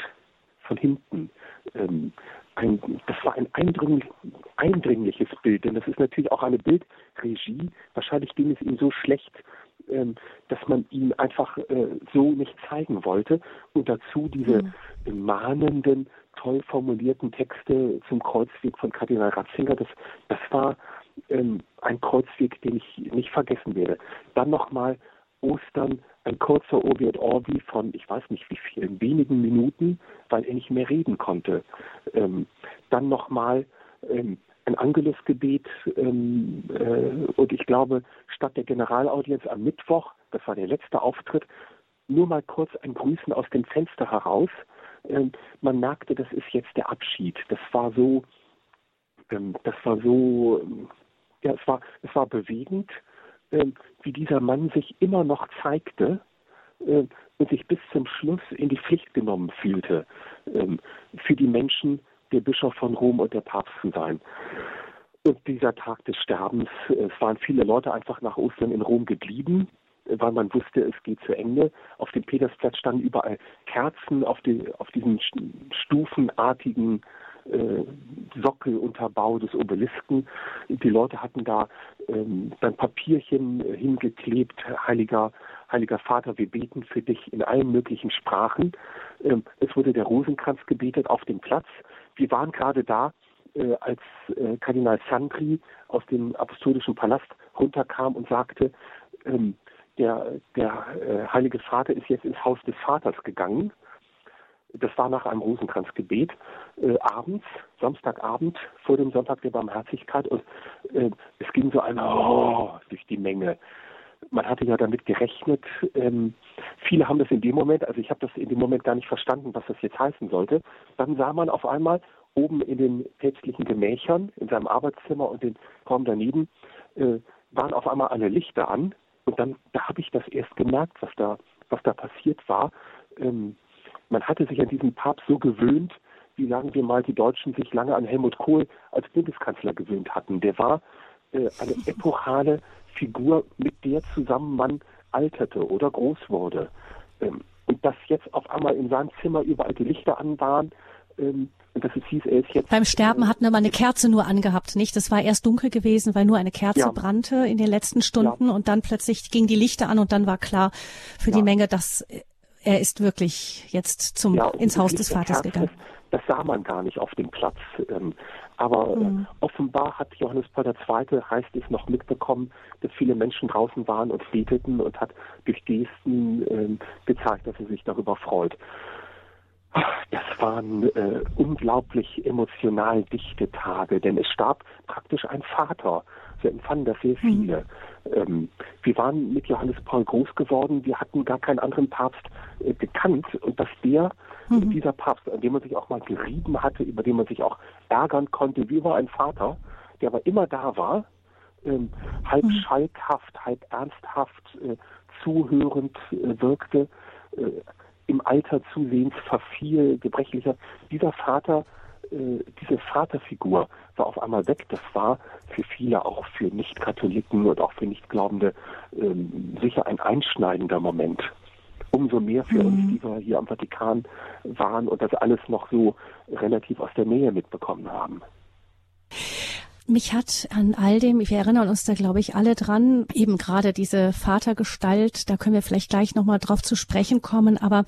Von hinten. Ähm, ein, das war ein eindringlich, eindringliches Bild, denn das ist natürlich auch eine Bildregie. Wahrscheinlich ging es ihm so schlecht, ähm, dass man ihn einfach äh, so nicht zeigen wollte. Und dazu diese mhm. mahnenden, toll formulierten Texte zum Kreuzweg von Kardinal Ratzinger. Das, das war ähm, ein Kreuzweg, den ich nicht vergessen werde. Dann nochmal Ostern ein kurzer Obi et Orbi von, ich weiß nicht wie vielen, wenigen Minuten, weil er nicht mehr reden konnte. Ähm, dann nochmal ähm, ein Angelusgebet ähm, äh, und ich glaube, statt der Generalaudienz am Mittwoch, das war der letzte Auftritt, nur mal kurz ein Grüßen aus dem Fenster heraus. Ähm, man merkte, das ist jetzt der Abschied. Das war so, ähm, das war so, ja, es war, es war bewegend wie dieser Mann sich immer noch zeigte äh, und sich bis zum Schluss in die Pflicht genommen fühlte, äh, für die Menschen der Bischof von Rom und der Papst zu sein. Und dieser Tag des Sterbens, äh, es waren viele Leute einfach nach Ostern in Rom geblieben, weil man wusste, es geht zu Ende. Auf dem Petersplatz standen überall Kerzen auf, die, auf diesen stufenartigen Sockelunterbau des Obelisken. Die Leute hatten da ähm, ein Papierchen hingeklebt, heiliger, heiliger Vater, wir beten für dich in allen möglichen Sprachen. Ähm, es wurde der Rosenkranz gebetet auf dem Platz. Wir waren gerade da, äh, als äh, Kardinal Sandri aus dem apostolischen Palast runterkam und sagte, ähm, der, der äh, Heilige Vater ist jetzt ins Haus des Vaters gegangen das war nach einem Rosenkranzgebet, äh, abends, Samstagabend vor dem Sonntag der Barmherzigkeit und äh, es ging so ein Oh durch die Menge. Man hatte ja damit gerechnet, ähm, viele haben das in dem Moment, also ich habe das in dem Moment gar nicht verstanden, was das jetzt heißen sollte. Dann sah man auf einmal oben in den päpstlichen Gemächern, in seinem Arbeitszimmer und den Raum daneben, äh, waren auf einmal alle Lichter an. Und dann, da habe ich das erst gemerkt, was da, was da passiert war. Ähm, man hatte sich an diesen Papst so gewöhnt, wie sagen wir mal die Deutschen sich lange an Helmut Kohl als Bundeskanzler gewöhnt hatten. Der war äh, eine epochale Figur, mit der zusammen man alterte oder groß wurde. Ähm, und dass jetzt auf einmal in seinem Zimmer überall die Lichter an waren, ähm, und dass es hieß, er ist jetzt. Beim Sterben hatten wir mal eine Kerze nur angehabt, nicht? Es war erst dunkel gewesen, weil nur eine Kerze ja. brannte in den letzten Stunden ja. und dann plötzlich gingen die Lichter an und dann war klar für ja. die Menge, dass er ist wirklich jetzt zum, ja, ins Haus des Vaters gegangen. Das sah man gar nicht auf dem Platz. Ähm, aber mhm. offenbar hat Johannes Paul II., heißt es, noch mitbekommen, dass viele Menschen draußen waren und beteten und hat durch Gesten ähm, gezeigt, dass er sich darüber freut. Das waren äh, unglaublich emotional dichte Tage, denn es starb praktisch ein Vater. Wir empfanden das sehr mhm. viele. Mhm. Ähm, wir waren mit Johannes Paul groß geworden, wir hatten gar keinen anderen Papst äh, gekannt und dass der, mhm. dieser Papst, an dem man sich auch mal gerieben hatte, über den man sich auch ärgern konnte, wie war ein Vater, der aber immer da war, ähm, halb mhm. schalkhaft, halb ernsthaft, äh, zuhörend äh, wirkte, äh, im Alter zusehends verfiel, gebrechlicher. Dieser Vater äh, diese Vaterfigur war auf einmal weg. Das war für viele, auch für Nicht-Katholiken und auch für Nichtglaubende, ähm, sicher ein einschneidender Moment. Umso mehr für mhm. uns, die wir hier am Vatikan waren und das alles noch so relativ aus der Nähe mitbekommen haben. Mich hat an all dem, wir erinnern uns da, glaube ich, alle dran, eben gerade diese Vatergestalt, da können wir vielleicht gleich nochmal drauf zu sprechen kommen. Aber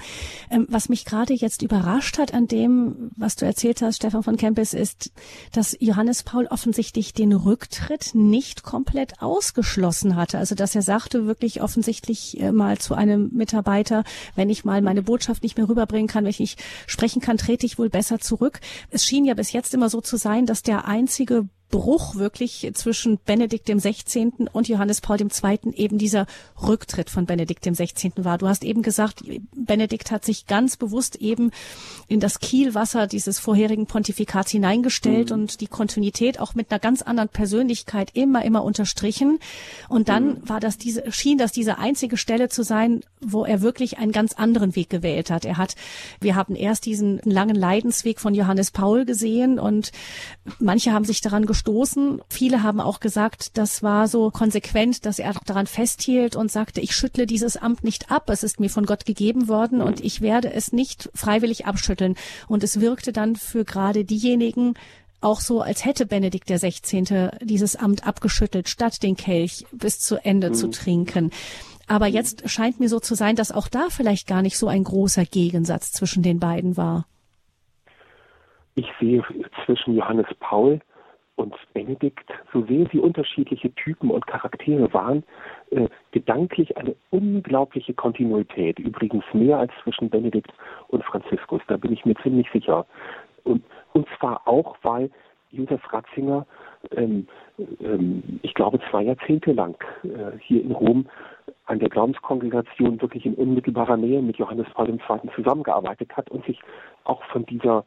ähm, was mich gerade jetzt überrascht hat an dem, was du erzählt hast, Stefan von Kempis, ist, dass Johannes Paul offensichtlich den Rücktritt nicht komplett ausgeschlossen hatte. Also dass er sagte wirklich offensichtlich äh, mal zu einem Mitarbeiter, wenn ich mal meine Botschaft nicht mehr rüberbringen kann, wenn ich nicht sprechen kann, trete ich wohl besser zurück. Es schien ja bis jetzt immer so zu sein, dass der einzige Bruch wirklich zwischen Benedikt dem 16. und Johannes Paul II. eben dieser Rücktritt von Benedikt dem 16. war. Du hast eben gesagt, Benedikt hat sich ganz bewusst eben in das Kielwasser dieses vorherigen Pontifikats hineingestellt mhm. und die Kontinuität auch mit einer ganz anderen Persönlichkeit immer, immer unterstrichen. Und dann mhm. war das diese, schien das diese einzige Stelle zu sein, wo er wirklich einen ganz anderen Weg gewählt hat. Er hat, wir haben erst diesen langen Leidensweg von Johannes Paul gesehen und manche haben sich daran gestoßen. Viele haben auch gesagt, das war so konsequent, dass er daran festhielt und sagte, ich schüttle dieses Amt nicht ab. Es ist mir von Gott gegeben worden und ich werde es nicht freiwillig abschütteln. Und es wirkte dann für gerade diejenigen, auch so, als hätte Benedikt der 16. dieses Amt abgeschüttelt, statt den Kelch bis zu Ende mhm. zu trinken. Aber jetzt scheint mir so zu sein, dass auch da vielleicht gar nicht so ein großer Gegensatz zwischen den beiden war. Ich sehe zwischen Johannes Paul und Benedikt, so sehr sie unterschiedliche Typen und Charaktere waren, äh, gedanklich eine unglaubliche Kontinuität. Übrigens mehr als zwischen Benedikt und Franziskus, da bin ich mir ziemlich sicher. Und, und zwar auch, weil Josef Ratzinger, ähm, ähm, ich glaube, zwei Jahrzehnte lang äh, hier in Rom an der Glaubenskongregation wirklich in unmittelbarer Nähe mit Johannes Paul II. zusammengearbeitet hat und sich auch von dieser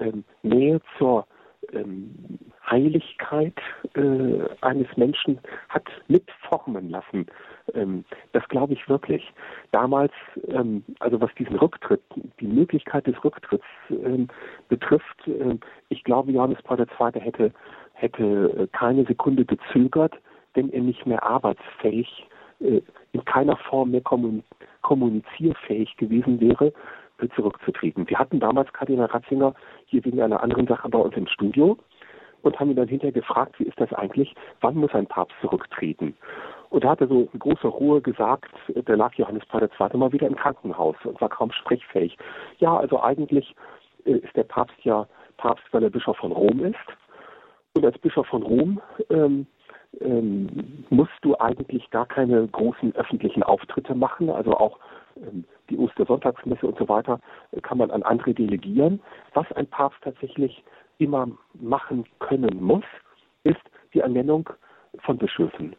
ähm, Nähe zur ähm, Heiligkeit äh, eines Menschen hat mitformen lassen. Ähm, das glaube ich wirklich. Damals, ähm, also was diesen Rücktritt, die Möglichkeit des Rücktritts ähm, betrifft, äh, ich glaube, Johannes Paul II. hätte, hätte äh, keine Sekunde gezögert, wenn er nicht mehr arbeitsfähig, äh, in keiner Form mehr kommunizierfähig gewesen wäre, zurückzutreten. Wir hatten damals Kardinal Ratzinger hier wegen einer anderen Sache bei uns im Studio und haben ihn dann hinterher gefragt, wie ist das eigentlich, wann muss ein Papst zurücktreten? Und da hat er so in großer Ruhe gesagt, der lag Johannes Paul II. mal wieder im Krankenhaus und war kaum sprechfähig. Ja, also eigentlich äh, ist der Papst ja Papst, weil er Bischof von Rom ist. Und als Bischof von Rom ähm, ähm, musst du eigentlich gar keine großen öffentlichen Auftritte machen, also auch die Ostersonntagsmesse und so weiter kann man an andere delegieren. Was ein Papst tatsächlich immer machen können muss, ist die Ernennung von Bischöfen.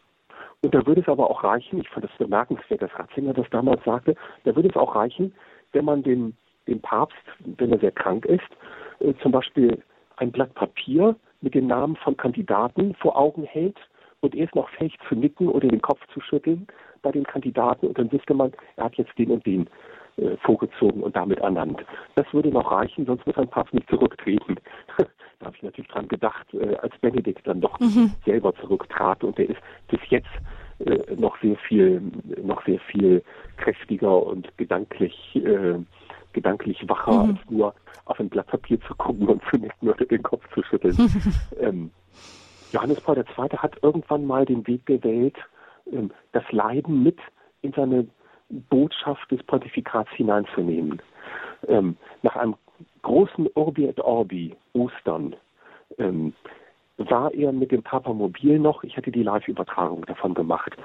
Und da würde es aber auch reichen, ich fand das bemerkenswert, dass Ratzinger das damals sagte, da würde es auch reichen, wenn man dem, dem Papst, wenn er sehr krank ist, äh, zum Beispiel ein Blatt Papier mit den Namen von Kandidaten vor Augen hält und er ist noch fähig zu nicken oder den Kopf zu schütteln bei den Kandidaten und dann wüsste man, er hat jetzt den und den äh, vorgezogen und damit ernannt. Das würde noch reichen, sonst muss ein Papst nicht zurücktreten. da habe ich natürlich dran gedacht, äh, als Benedikt dann doch mhm. selber zurücktrat und der ist bis jetzt äh, noch sehr viel, noch sehr viel kräftiger und gedanklich, äh, gedanklich wacher, mhm. als nur auf ein Blatt Papier zu gucken und zu nicken oder den Kopf zu schütteln. ähm, Johannes Paul II. hat irgendwann mal den Weg gewählt, das Leiden mit in seine Botschaft des Pontifikats hineinzunehmen. Ähm, nach einem großen Urbi et Orbi, Ostern, ähm, war er mit dem Papamobil noch, ich hatte die Live-Übertragung davon gemacht,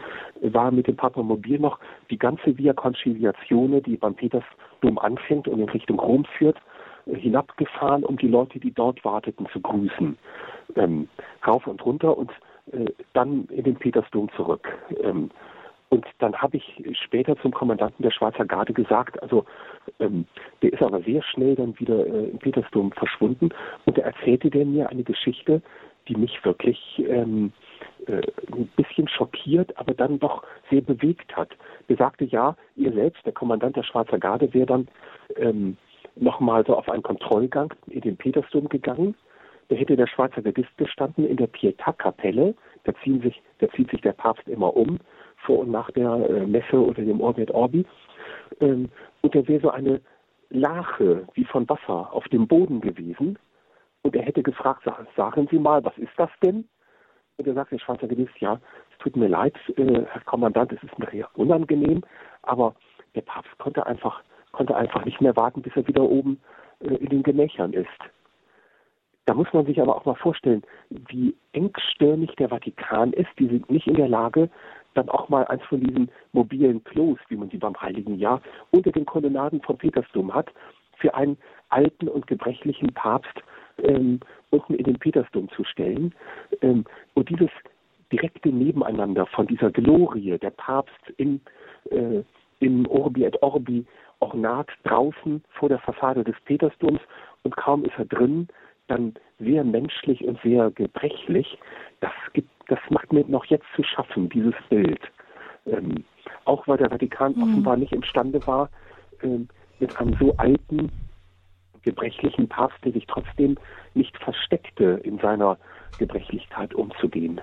war mit dem Papamobil noch die ganze Via Conciliazione, die beim Petersdom anfängt und in Richtung Rom führt, äh, hinabgefahren, um die Leute, die dort warteten, zu grüßen. Ähm, rauf und runter und dann in den Petersdom zurück. Ähm, und dann habe ich später zum Kommandanten der Schweizer Garde gesagt, also ähm, der ist aber sehr schnell dann wieder äh, im Petersdom verschwunden und da erzählte der mir eine Geschichte, die mich wirklich ähm, äh, ein bisschen schockiert, aber dann doch sehr bewegt hat. Er sagte, ja, ihr selbst, der Kommandant der Schweizer Garde, wäre dann ähm, nochmal so auf einen Kontrollgang in den Petersdom gegangen. Da hätte der Schweizer Gardist gestanden in der Pietà-Kapelle. Da, da zieht sich der Papst immer um vor und nach der äh, Messe oder dem Orbit Orbi. Ähm, und da wäre so eine Lache wie von Wasser auf dem Boden gewesen. Und er hätte gefragt, sagen Sie mal, was ist das denn? Und er sagt der Schweizer gewiss, ja, es tut mir leid, äh, Herr Kommandant, es ist mir sehr unangenehm, aber der Papst konnte einfach, konnte einfach nicht mehr warten, bis er wieder oben äh, in den Gemächern ist. Da muss man sich aber auch mal vorstellen, wie engstirnig der Vatikan ist. Die sind nicht in der Lage, dann auch mal eins von diesen mobilen Klos, wie man sie beim Heiligen Jahr unter den Kolonnaden vom Petersdom hat, für einen alten und gebrechlichen Papst ähm, unten in den Petersdom zu stellen. Ähm, und dieses direkte Nebeneinander von dieser Glorie, der Papst im, äh, im Orbi et Orbi, Ornat draußen vor der Fassade des Petersdoms und kaum ist er drin, dann sehr menschlich und sehr gebrechlich. Das gibt, das macht mir noch jetzt zu schaffen, dieses Bild. Ähm, auch weil der Vatikan mhm. offenbar nicht imstande war, ähm, mit einem so alten, gebrechlichen Papst, der sich trotzdem nicht versteckte, in seiner Gebrechlichkeit umzugehen.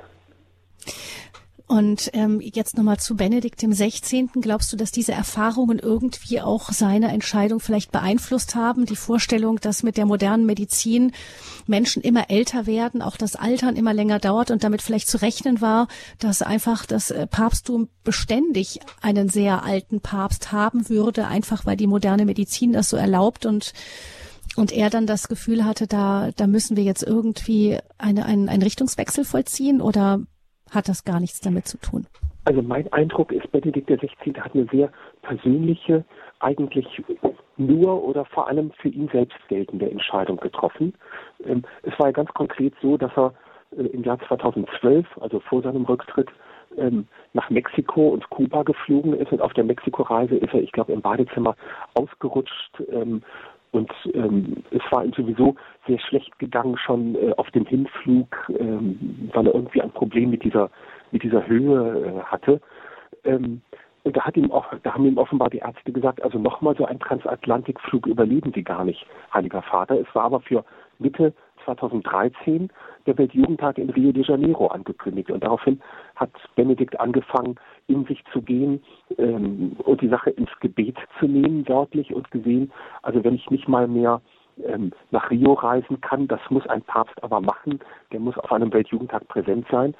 Und ähm, jetzt nochmal zu Benedikt dem 16. Glaubst du, dass diese Erfahrungen irgendwie auch seine Entscheidung vielleicht beeinflusst haben? Die Vorstellung, dass mit der modernen Medizin Menschen immer älter werden, auch das Altern immer länger dauert und damit vielleicht zu rechnen war, dass einfach das äh, Papsttum beständig einen sehr alten Papst haben würde, einfach weil die moderne Medizin das so erlaubt und und er dann das Gefühl hatte, da, da müssen wir jetzt irgendwie eine, einen, einen Richtungswechsel vollziehen oder hat das gar nichts damit zu tun? Also mein Eindruck ist, Benedikt XVI. hat eine sehr persönliche, eigentlich nur oder vor allem für ihn selbst geltende Entscheidung getroffen. Ähm, es war ja ganz konkret so, dass er äh, im Jahr 2012, also vor seinem Rücktritt, ähm, nach Mexiko und Kuba geflogen ist und auf der Mexiko-Reise ist er, ich glaube, im Badezimmer ausgerutscht ähm, und ähm, es war ihm sowieso sehr schlecht gegangen schon äh, auf dem Hinflug, ähm, weil er irgendwie ein Problem mit dieser mit dieser Höhe äh, hatte. Ähm, und da hat ihm auch, da haben ihm offenbar die Ärzte gesagt, also nochmal so ein Transatlantikflug überleben Sie gar nicht, Heiliger Vater. Es war aber für Mitte 2013 der Weltjugendtag in Rio de Janeiro angekündigt. Und daraufhin hat Benedikt angefangen, in sich zu gehen ähm, und die Sache ins Gebet zu nehmen, wörtlich und gesehen. Also wenn ich nicht mal mehr ähm, nach Rio reisen kann, das muss ein Papst aber machen, der muss auf einem Weltjugendtag präsent sein,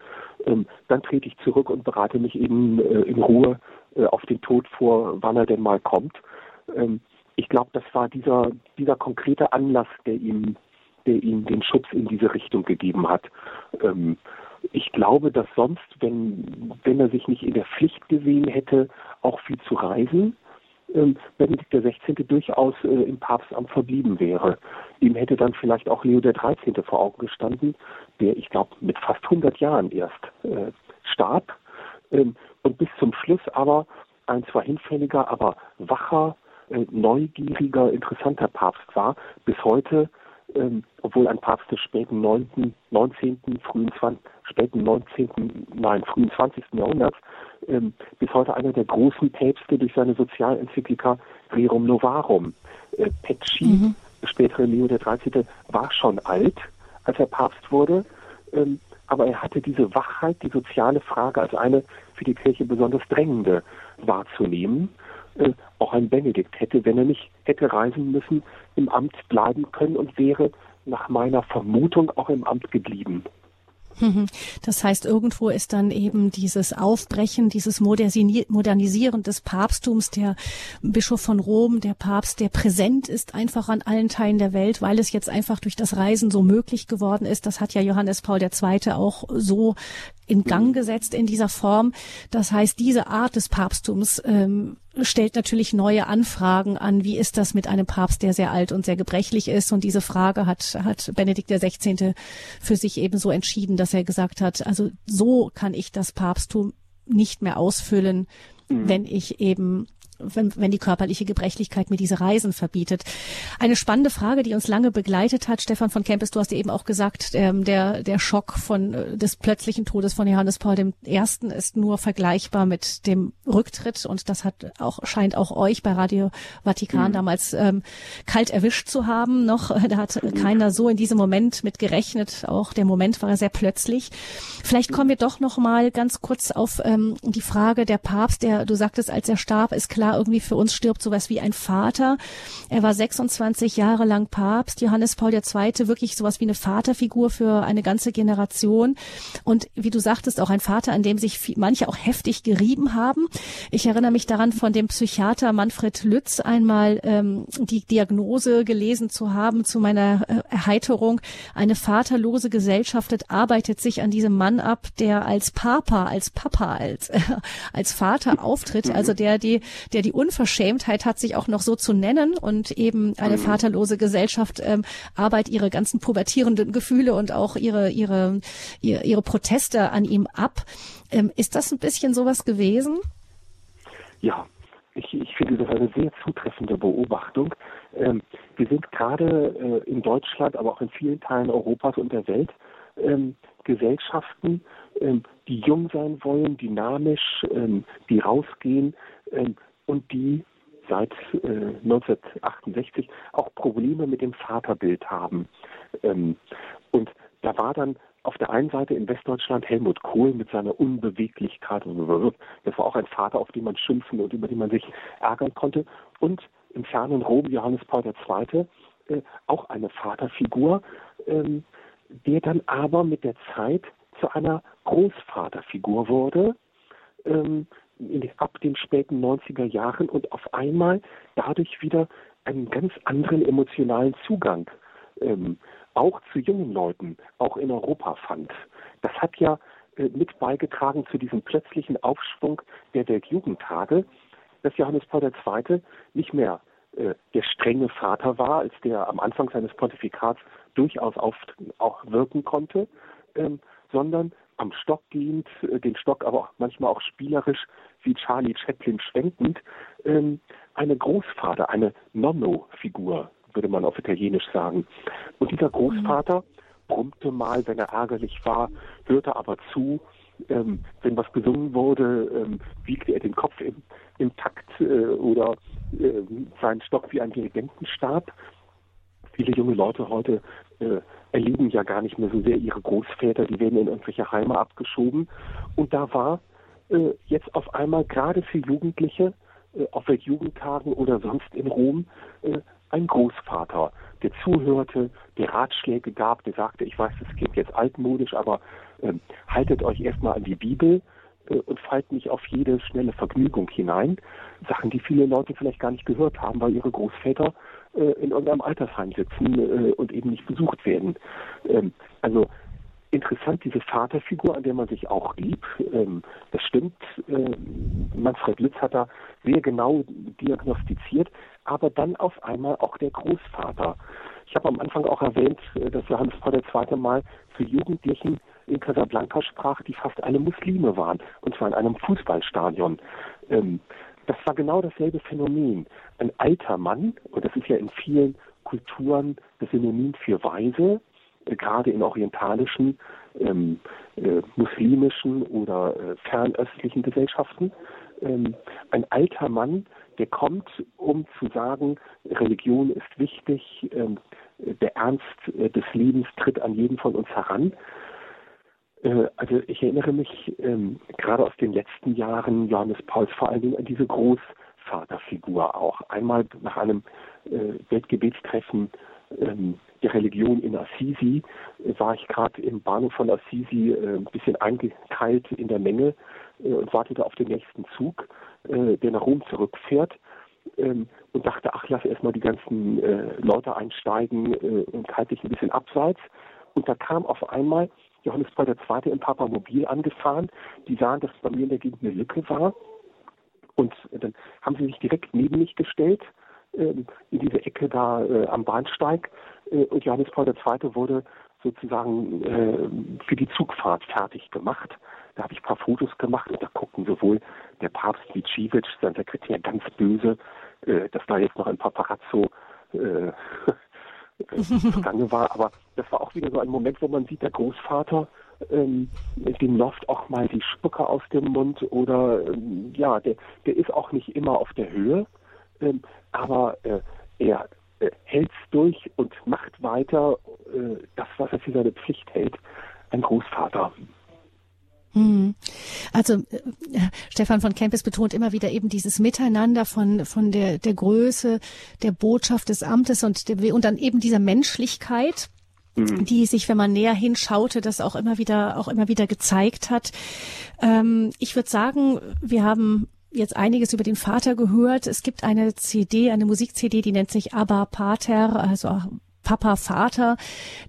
ähm, dann trete ich zurück und berate mich eben äh, in Ruhe äh, auf den Tod vor, wann er denn mal kommt. Ähm, ich glaube, das war dieser, dieser konkrete Anlass, der ihm der ihm den Schutz in diese Richtung gegeben hat. Ich glaube, dass sonst, wenn, wenn er sich nicht in der Pflicht gesehen hätte, auch viel zu reisen, ähm, Benedikt XVI. durchaus äh, im Papstamt verblieben wäre. Ihm hätte dann vielleicht auch Leo XIII. vor Augen gestanden, der, ich glaube, mit fast 100 Jahren erst äh, starb ähm, und bis zum Schluss aber ein zwar hinfälliger, aber wacher, äh, neugieriger, interessanter Papst war, bis heute ähm, obwohl ein Papst des späten 9., 19., frühen 20., späten 19., nein, frühen 20. Jahrhunderts, ähm, bis heute einer der großen Päpste durch seine Sozialenzyklika Rerum Novarum. Äh, Pecci, mhm. spätere Leo XIII., war schon alt, als er Papst wurde, ähm, aber er hatte diese Wachheit, die soziale Frage als eine für die Kirche besonders drängende wahrzunehmen äh, auch ein Benedikt hätte, wenn er nicht hätte reisen müssen, im Amt bleiben können und wäre nach meiner Vermutung auch im Amt geblieben. Mhm. Das heißt, irgendwo ist dann eben dieses Aufbrechen, dieses Modernisieren des Papsttums, der Bischof von Rom, der Papst, der präsent ist einfach an allen Teilen der Welt, weil es jetzt einfach durch das Reisen so möglich geworden ist. Das hat ja Johannes Paul II. auch so in Gang gesetzt in dieser Form. Das heißt, diese Art des Papsttums ähm, stellt natürlich neue Anfragen an. Wie ist das mit einem Papst, der sehr alt und sehr gebrechlich ist? Und diese Frage hat, hat Benedikt XVI. für sich eben so entschieden, dass er gesagt hat, also so kann ich das Papsttum nicht mehr ausfüllen, mhm. wenn ich eben wenn, wenn die körperliche Gebrechlichkeit mir diese Reisen verbietet. Eine spannende Frage, die uns lange begleitet hat, Stefan von Kempis, du hast eben auch gesagt, ähm, der, der Schock von, äh, des plötzlichen Todes von Johannes Paul I. ist nur vergleichbar mit dem Rücktritt und das hat auch, scheint auch euch bei Radio Vatikan mhm. damals ähm, kalt erwischt zu haben noch. Da hat keiner so in diesem Moment mit gerechnet. Auch der Moment war sehr plötzlich. Vielleicht kommen wir doch noch mal ganz kurz auf ähm, die Frage der Papst, der, du sagtest, als er starb, ist klar, klar, irgendwie für uns stirbt sowas wie ein Vater. Er war 26 Jahre lang Papst, Johannes Paul II. wirklich sowas wie eine Vaterfigur für eine ganze Generation. Und wie du sagtest, auch ein Vater, an dem sich manche auch heftig gerieben haben. Ich erinnere mich daran, von dem Psychiater Manfred Lütz einmal ähm, die Diagnose gelesen zu haben zu meiner äh, Erheiterung. Eine vaterlose Gesellschaft arbeitet sich an diesem Mann ab, der als Papa, als Papa, als, äh, als Vater auftritt, also der die, der der die Unverschämtheit hat, sich auch noch so zu nennen und eben eine mhm. vaterlose Gesellschaft ähm, arbeitet ihre ganzen pubertierenden Gefühle und auch ihre, ihre, ihre, ihre Proteste an ihm ab. Ähm, ist das ein bisschen sowas gewesen? Ja, ich, ich finde das eine sehr zutreffende Beobachtung. Ähm, wir sind gerade äh, in Deutschland, aber auch in vielen Teilen Europas und der Welt ähm, Gesellschaften, ähm, die jung sein wollen, dynamisch, ähm, die rausgehen ähm, und die seit äh, 1968 auch Probleme mit dem Vaterbild haben. Ähm, und da war dann auf der einen Seite in Westdeutschland Helmut Kohl mit seiner Unbeweglichkeit. Das war auch ein Vater, auf den man schimpfen und über den man sich ärgern konnte. Und im fernen Rom Johannes Paul II., äh, auch eine Vaterfigur, ähm, der dann aber mit der Zeit zu einer Großvaterfigur wurde, ähm, ab den späten 90er Jahren und auf einmal dadurch wieder einen ganz anderen emotionalen Zugang ähm, auch zu jungen Leuten, auch in Europa fand. Das hat ja äh, mit beigetragen zu diesem plötzlichen Aufschwung der Weltjugendtage, dass Johannes Paul II. nicht mehr äh, der strenge Vater war, als der am Anfang seines Pontifikats durchaus auf, auch wirken konnte, ähm, sondern am Stock gehend, äh, den Stock aber auch manchmal auch spielerisch wie Charlie Chaplin schwenkend, ähm, eine Großvater, eine Nonno-Figur, würde man auf Italienisch sagen. Und dieser Großvater brummte mal, wenn er ärgerlich war, hörte aber zu, ähm, wenn was gesungen wurde, ähm, wiegte er den Kopf im, im Takt äh, oder äh, seinen Stock wie ein Dirigentenstab. Viele junge Leute heute äh, erleben ja gar nicht mehr so sehr ihre Großväter, die werden in irgendwelche Heime abgeschoben. Und da war äh, jetzt auf einmal gerade für Jugendliche äh, auf Weltjugendtagen oder sonst in Rom äh, ein Großvater, der zuhörte, der Ratschläge gab, der sagte, ich weiß, das klingt jetzt altmodisch, aber äh, haltet euch erstmal an die Bibel äh, und fallt nicht auf jede schnelle Vergnügung hinein. Sachen, die viele Leute vielleicht gar nicht gehört haben, weil ihre Großväter in irgendeinem Altersheim sitzen äh, und eben nicht besucht werden. Ähm, also interessant, diese Vaterfigur, an der man sich auch liebt. Ähm, das stimmt. Äh, Manfred Lütz hat da sehr genau diagnostiziert, aber dann auf einmal auch der Großvater. Ich habe am Anfang auch erwähnt, äh, dass Johannes Paul II. mal für Jugendlichen in Casablanca sprach, die fast alle Muslime waren, und zwar in einem Fußballstadion. Das war genau dasselbe Phänomen. Ein alter Mann, und das ist ja in vielen Kulturen das Synonym für Weise, äh, gerade in orientalischen, ähm, äh, muslimischen oder äh, fernöstlichen Gesellschaften. Ähm, ein alter Mann, der kommt, um zu sagen, Religion ist wichtig, ähm, der Ernst äh, des Lebens tritt an jeden von uns heran. Äh, also ich erinnere mich ähm, gerade aus den letzten Jahren Johannes Pauls vor allen Dingen an diese Großvaterfigur auch. Einmal nach einem äh, Weltgebetstreffen ähm, der Religion in Assisi äh, war ich gerade im Bahnhof von Assisi äh, ein bisschen eingekeilt in der Menge äh, und wartete auf den nächsten Zug, äh, der nach Rom zurückfährt. Ähm, und dachte, ach, lass erstmal die ganzen Leute einsteigen und halte dich ein bisschen abseits. Und da kam auf einmal Johannes Paul II. im Papamobil angefahren. Die sahen, dass bei mir in der Gegend eine Lücke war. Und dann haben sie sich direkt neben mich gestellt, äh, in diese Ecke da äh, am Bahnsteig. Äh, und Johannes Paul II. wurde sozusagen äh, für die Zugfahrt fertig gemacht. Da habe ich ein paar Fotos gemacht und da guckten sowohl der Papst wie Civic, sein Sekretär, ganz böse, äh, dass da jetzt noch ein Paparazzo äh, zugange war. Aber das war auch wieder so ein Moment, wo man sieht, der Großvater, ähm, dem läuft auch mal die Spucke aus dem Mund oder ähm, ja, der, der ist auch nicht immer auf der Höhe, ähm, aber äh, er äh, hält durch und macht weiter äh, das, was er für seine Pflicht hält. Ein Großvater. Hm. Also äh, Stefan von Kempis betont immer wieder eben dieses Miteinander von von der der Größe der Botschaft des Amtes und der, und dann eben dieser Menschlichkeit mhm. die sich, wenn man näher hinschaute, das auch immer wieder auch immer wieder gezeigt hat. Ähm, ich würde sagen, wir haben jetzt einiges über den Vater gehört. Es gibt eine CD, eine Musik-CD, die nennt sich Abba Pater, also Papa, Vater.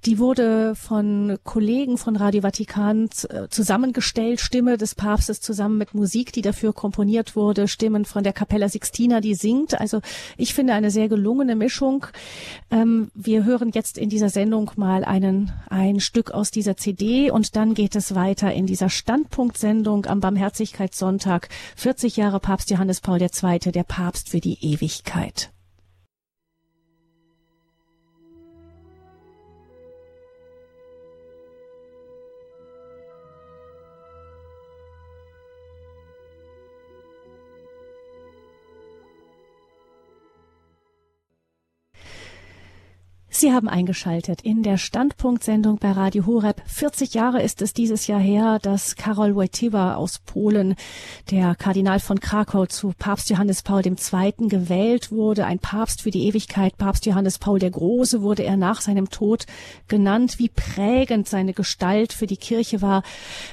Die wurde von Kollegen von Radio Vatikan äh, zusammengestellt, Stimme des Papstes zusammen mit Musik, die dafür komponiert wurde, Stimmen von der Capella Sixtina, die singt. Also ich finde eine sehr gelungene Mischung. Ähm, wir hören jetzt in dieser Sendung mal einen, ein Stück aus dieser CD und dann geht es weiter in dieser Standpunktsendung am Barmherzigkeitssonntag. 40 Jahre Papst Johannes Paul II., der Papst für die Ewigkeit. Sie haben eingeschaltet in der Standpunktsendung bei Radio Horeb. 40 Jahre ist es dieses Jahr her, dass Karol Wojtyła aus Polen, der Kardinal von Krakau, zu Papst Johannes Paul II. gewählt wurde. Ein Papst für die Ewigkeit. Papst Johannes Paul der Große wurde er nach seinem Tod genannt. Wie prägend seine Gestalt für die Kirche war,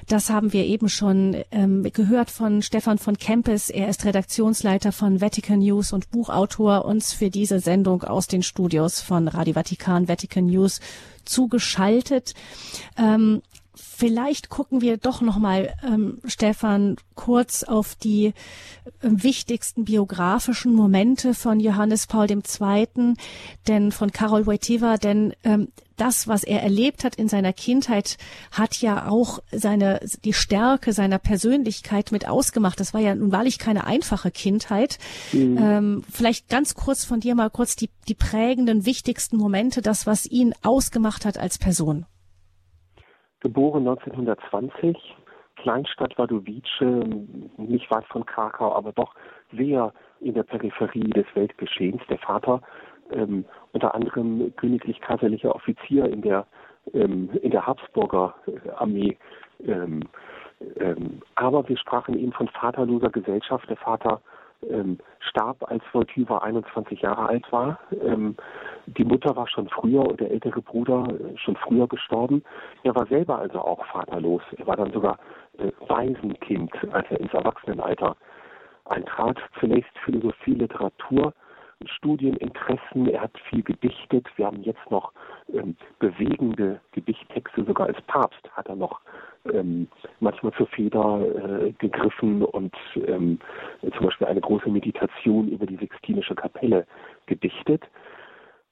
das haben wir eben schon ähm, gehört von Stefan von Kempes. Er ist Redaktionsleiter von Vatican News und Buchautor uns für diese Sendung aus den Studios von Radio Vatikan Vatikan, Vatican News zugeschaltet. Ähm, vielleicht gucken wir doch noch mal, ähm, Stefan, kurz auf die äh, wichtigsten biografischen Momente von Johannes Paul II., denn von Karol Wojtyła, denn ähm, das, was er erlebt hat in seiner Kindheit, hat ja auch seine, die Stärke seiner Persönlichkeit mit ausgemacht. Das war ja nun wahrlich keine einfache Kindheit. Mhm. Ähm, vielleicht ganz kurz von dir mal kurz die, die prägenden, wichtigsten Momente, das, was ihn ausgemacht hat als Person. Geboren 1920, Kleinstadt Wadowice, nicht weit von Krakau, aber doch sehr in der Peripherie des Weltgeschehens. Der Vater ähm, unter anderem königlich-kaiserlicher Offizier in der ähm, in der Habsburger äh, Armee. Ähm, ähm, aber wir sprachen eben von vaterloser Gesellschaft. Der Vater ähm, starb, als Wojtyła 21 Jahre alt war. Ähm, die Mutter war schon früher und der ältere Bruder äh, schon früher gestorben. Er war selber also auch vaterlos. Er war dann sogar äh, Waisenkind, als er ins Erwachsenenalter eintrat. Zunächst Philosophie, Literatur, Studieninteressen, er hat viel gedichtet. Wir haben jetzt noch ähm, bewegende Gedichttexte, sogar als Papst hat er noch ähm, manchmal zur Feder äh, gegriffen und ähm, zum Beispiel eine große Meditation über die Sixtinische Kapelle gedichtet.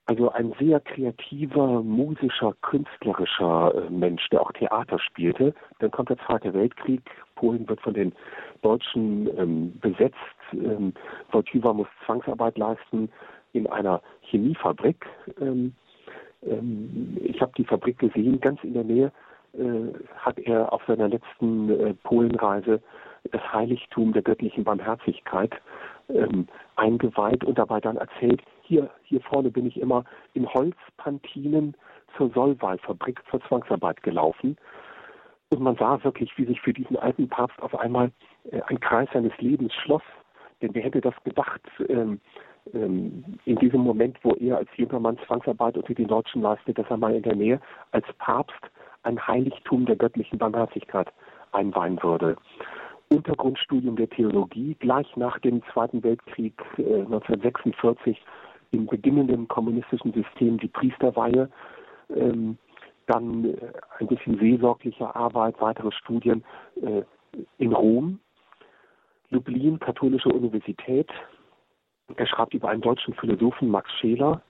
Also ein sehr kreativer, musischer, künstlerischer äh, Mensch, der auch Theater spielte. Dann kommt der Zweite Weltkrieg. Polen wird von den Deutschen ähm, besetzt. Ähm, Wojtyła muss Zwangsarbeit leisten in einer Chemiefabrik. Ähm, ähm, ich habe die Fabrik gesehen, ganz in der Nähe äh, hat er auf seiner letzten äh, Polenreise das Heiligtum der göttlichen Barmherzigkeit ähm, eingeweiht und dabei dann erzählt, hier, hier vorne bin ich immer in Holzpantinen zur Solvay-Fabrik zur Zwangsarbeit gelaufen. Und man sah wirklich, wie sich für diesen alten Papst auf einmal äh, ein Kreis seines Lebens schloss. Denn wer hätte das gedacht, ähm, ähm, in diesem Moment, wo er als junger Mann Zwangsarbeit unter den Deutschen leistet, dass er mal in der Nähe als Papst ein Heiligtum der göttlichen Barmherzigkeit einweihen würde. Untergrundstudium der Theologie gleich nach dem Zweiten Weltkrieg äh, 1946 im beginnenden kommunistischen System die Priesterweihe, ähm, dann äh, ein bisschen seelsorgliche Arbeit, weitere Studien äh, in Rom, Lublin, Katholische Universität. Er schreibt über einen deutschen Philosophen, Max Scheler.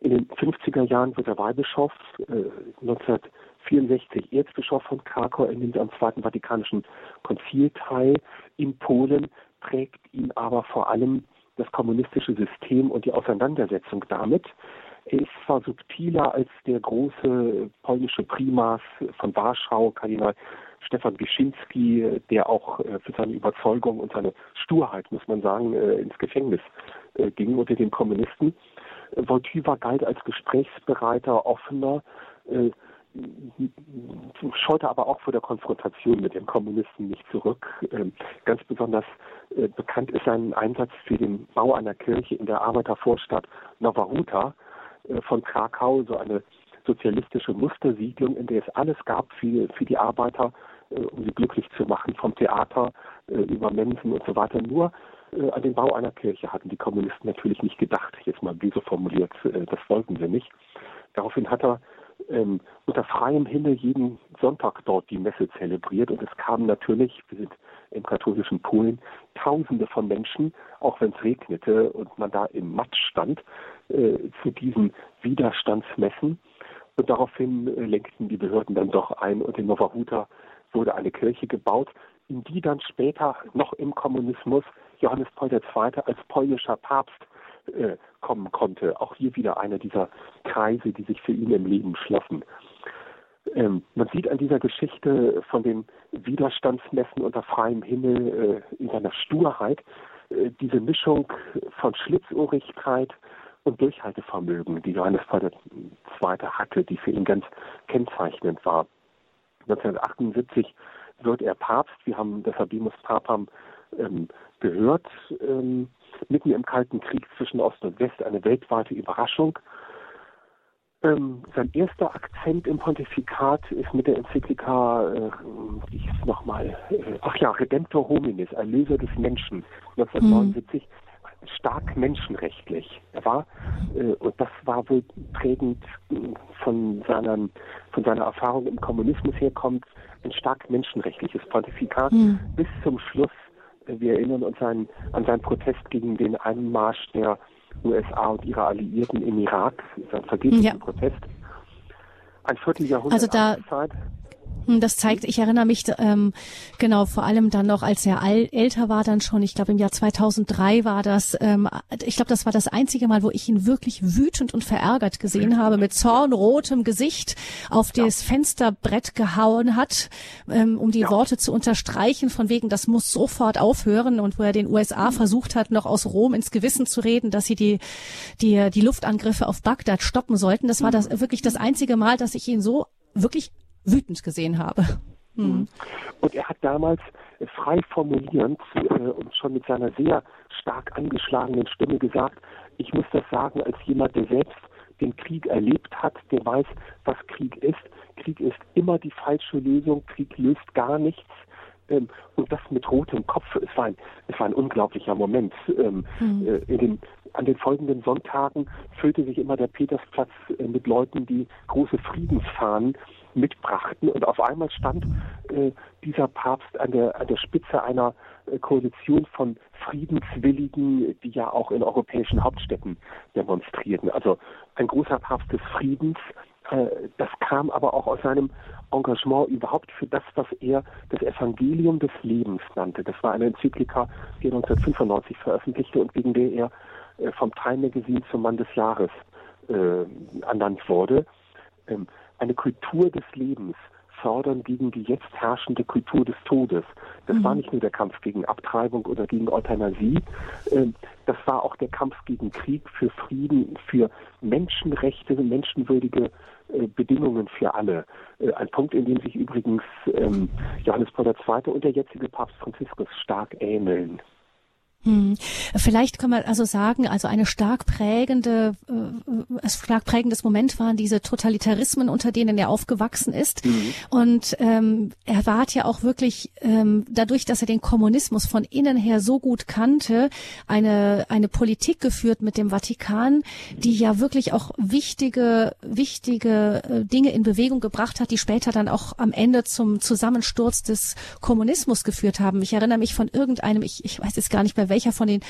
In den 50er Jahren wird er Weihbischof, äh, 1964 Erzbischof von Krakau. Er nimmt am Zweiten Vatikanischen Konzil teil. In Polen prägt ihn aber vor allem das kommunistische System und die Auseinandersetzung damit. Er ist zwar subtiler als der große polnische Primas von Warschau, Kardinal Stefan Gischinski, der auch äh, für seine Überzeugung und seine Sturheit, muss man sagen, äh, ins Gefängnis äh, ging unter den Kommunisten. Wojtyła galt als gesprächsbereiter, offener, scheute aber auch vor der Konfrontation mit den Kommunisten nicht zurück. Ähm, ganz besonders bekannt ist sein Einsatz für den Bau einer Kirche in der Arbeitervorstadt Nova Huta von Krakau, so eine sozialistische Mustersiedlung, in der es alles gab für, für die Arbeiter, äh, um sie glücklich zu machen, vom Theater äh, über Mensen und so weiter. Nur äh, an den Bau einer Kirche hatten die Kommunisten natürlich nicht gedacht, jetzt mal böse formuliert, äh, das wollten sie nicht. Daraufhin hat er ähm, unter freiem Himmel jeden Sonntag dort die Messe zelebriert und es kamen natürlich, wir sind im katholischen Polen, Tausende von Menschen, auch wenn es regnete und man da im Matsch stand, äh, zu diesen Widerstandsmessen. Und daraufhin äh, lenkten die Behörden dann doch ein und in Nova Huta wurde eine Kirche gebaut, in die dann später noch im Kommunismus Johannes Paul II. als polnischer Papst äh, kommen konnte. Auch hier wieder einer dieser Kreise, die sich für ihn im Leben schlossen. Ähm, man sieht an dieser Geschichte von den Widerstandsmessen unter freiem Himmel äh, in seiner Sturheit äh, diese Mischung von Schlitzohrigkeit und Durchhaltevermögen, die Johannes Paul II. hatte, die für ihn ganz kennzeichnend war. 1978 wird er Papst. Wir haben das Habemus Papam ähm, gehört. Ähm, mitten im Kalten Krieg zwischen Ost und West eine weltweite Überraschung. Ähm, sein erster Akzent im Pontifikat ist mit der Enzyklika, äh, es nochmal, äh, ach ja, Redemptor Hominis, Erlöser des Menschen, 1979, mhm. stark menschenrechtlich. Er war, äh, und das war wohl prägend äh, von, seiner, von seiner Erfahrung im Kommunismus herkommt, ein stark menschenrechtliches Pontifikat mhm. bis zum Schluss wir erinnern uns an, an seinen Protest gegen den Einmarsch der USA und ihrer Alliierten im Irak, sein vergeblicher ja. Protest. Ein Vierteljahrhundert also da, Zeit. Das zeigt, ich erinnere mich ähm, genau vor allem dann noch, als er all, älter war, dann schon, ich glaube im Jahr 2003 war das, ähm, ich glaube, das war das einzige Mal, wo ich ihn wirklich wütend und verärgert gesehen habe, mit zornrotem Gesicht auf ja. das Fensterbrett gehauen hat, ähm, um die ja. Worte zu unterstreichen, von wegen, das muss sofort aufhören und wo er den USA mhm. versucht hat, noch aus Rom ins Gewissen zu reden, dass sie die, die, die Luftangriffe auf Bagdad stoppen sollten. Das war das mhm. wirklich das einzige Mal, dass ich ihn so wirklich wütend gesehen habe. Mhm. Und er hat damals frei formulierend äh, und schon mit seiner sehr stark angeschlagenen Stimme gesagt, ich muss das sagen als jemand, der selbst den Krieg erlebt hat, der weiß, was Krieg ist. Krieg ist immer die falsche Lösung, Krieg löst gar nichts. Ähm, und das mit rotem Kopf, es war ein, es war ein unglaublicher Moment. Ähm, mhm. äh, in den, an den folgenden Sonntagen füllte sich immer der Petersplatz äh, mit Leuten, die große Friedensfahnen mitbrachten. Und auf einmal stand äh, dieser Papst an der, an der Spitze einer äh, Koalition von Friedenswilligen, die ja auch in europäischen Hauptstädten demonstrierten. Also ein großer Papst des Friedens. Äh, das kam aber auch aus seinem Engagement überhaupt für das, was er das Evangelium des Lebens nannte. Das war eine Enzyklika, die er 1995 veröffentlichte und wegen der er äh, vom Time Magazine zum Mann des Jahres ernannt wurde. Ähm, eine Kultur des Lebens fördern gegen die jetzt herrschende Kultur des Todes. Das mhm. war nicht nur der Kampf gegen Abtreibung oder gegen Euthanasie, äh, das war auch der Kampf gegen Krieg, für Frieden, für Menschenrechte, menschenwürdige äh, Bedingungen für alle. Äh, ein Punkt, in dem sich übrigens ähm, Johannes Paul II. und der jetzige Papst Franziskus stark ähneln. Hm. Vielleicht kann man also sagen, also eine stark prägende, äh, stark prägendes Moment waren diese Totalitarismen, unter denen er aufgewachsen ist. Mhm. Und ähm, er war ja auch wirklich ähm, dadurch, dass er den Kommunismus von innen her so gut kannte, eine eine Politik geführt mit dem Vatikan, die ja wirklich auch wichtige wichtige äh, Dinge in Bewegung gebracht hat, die später dann auch am Ende zum Zusammensturz des Kommunismus geführt haben. Ich erinnere mich von irgendeinem, ich, ich weiß jetzt gar nicht mehr welcher von den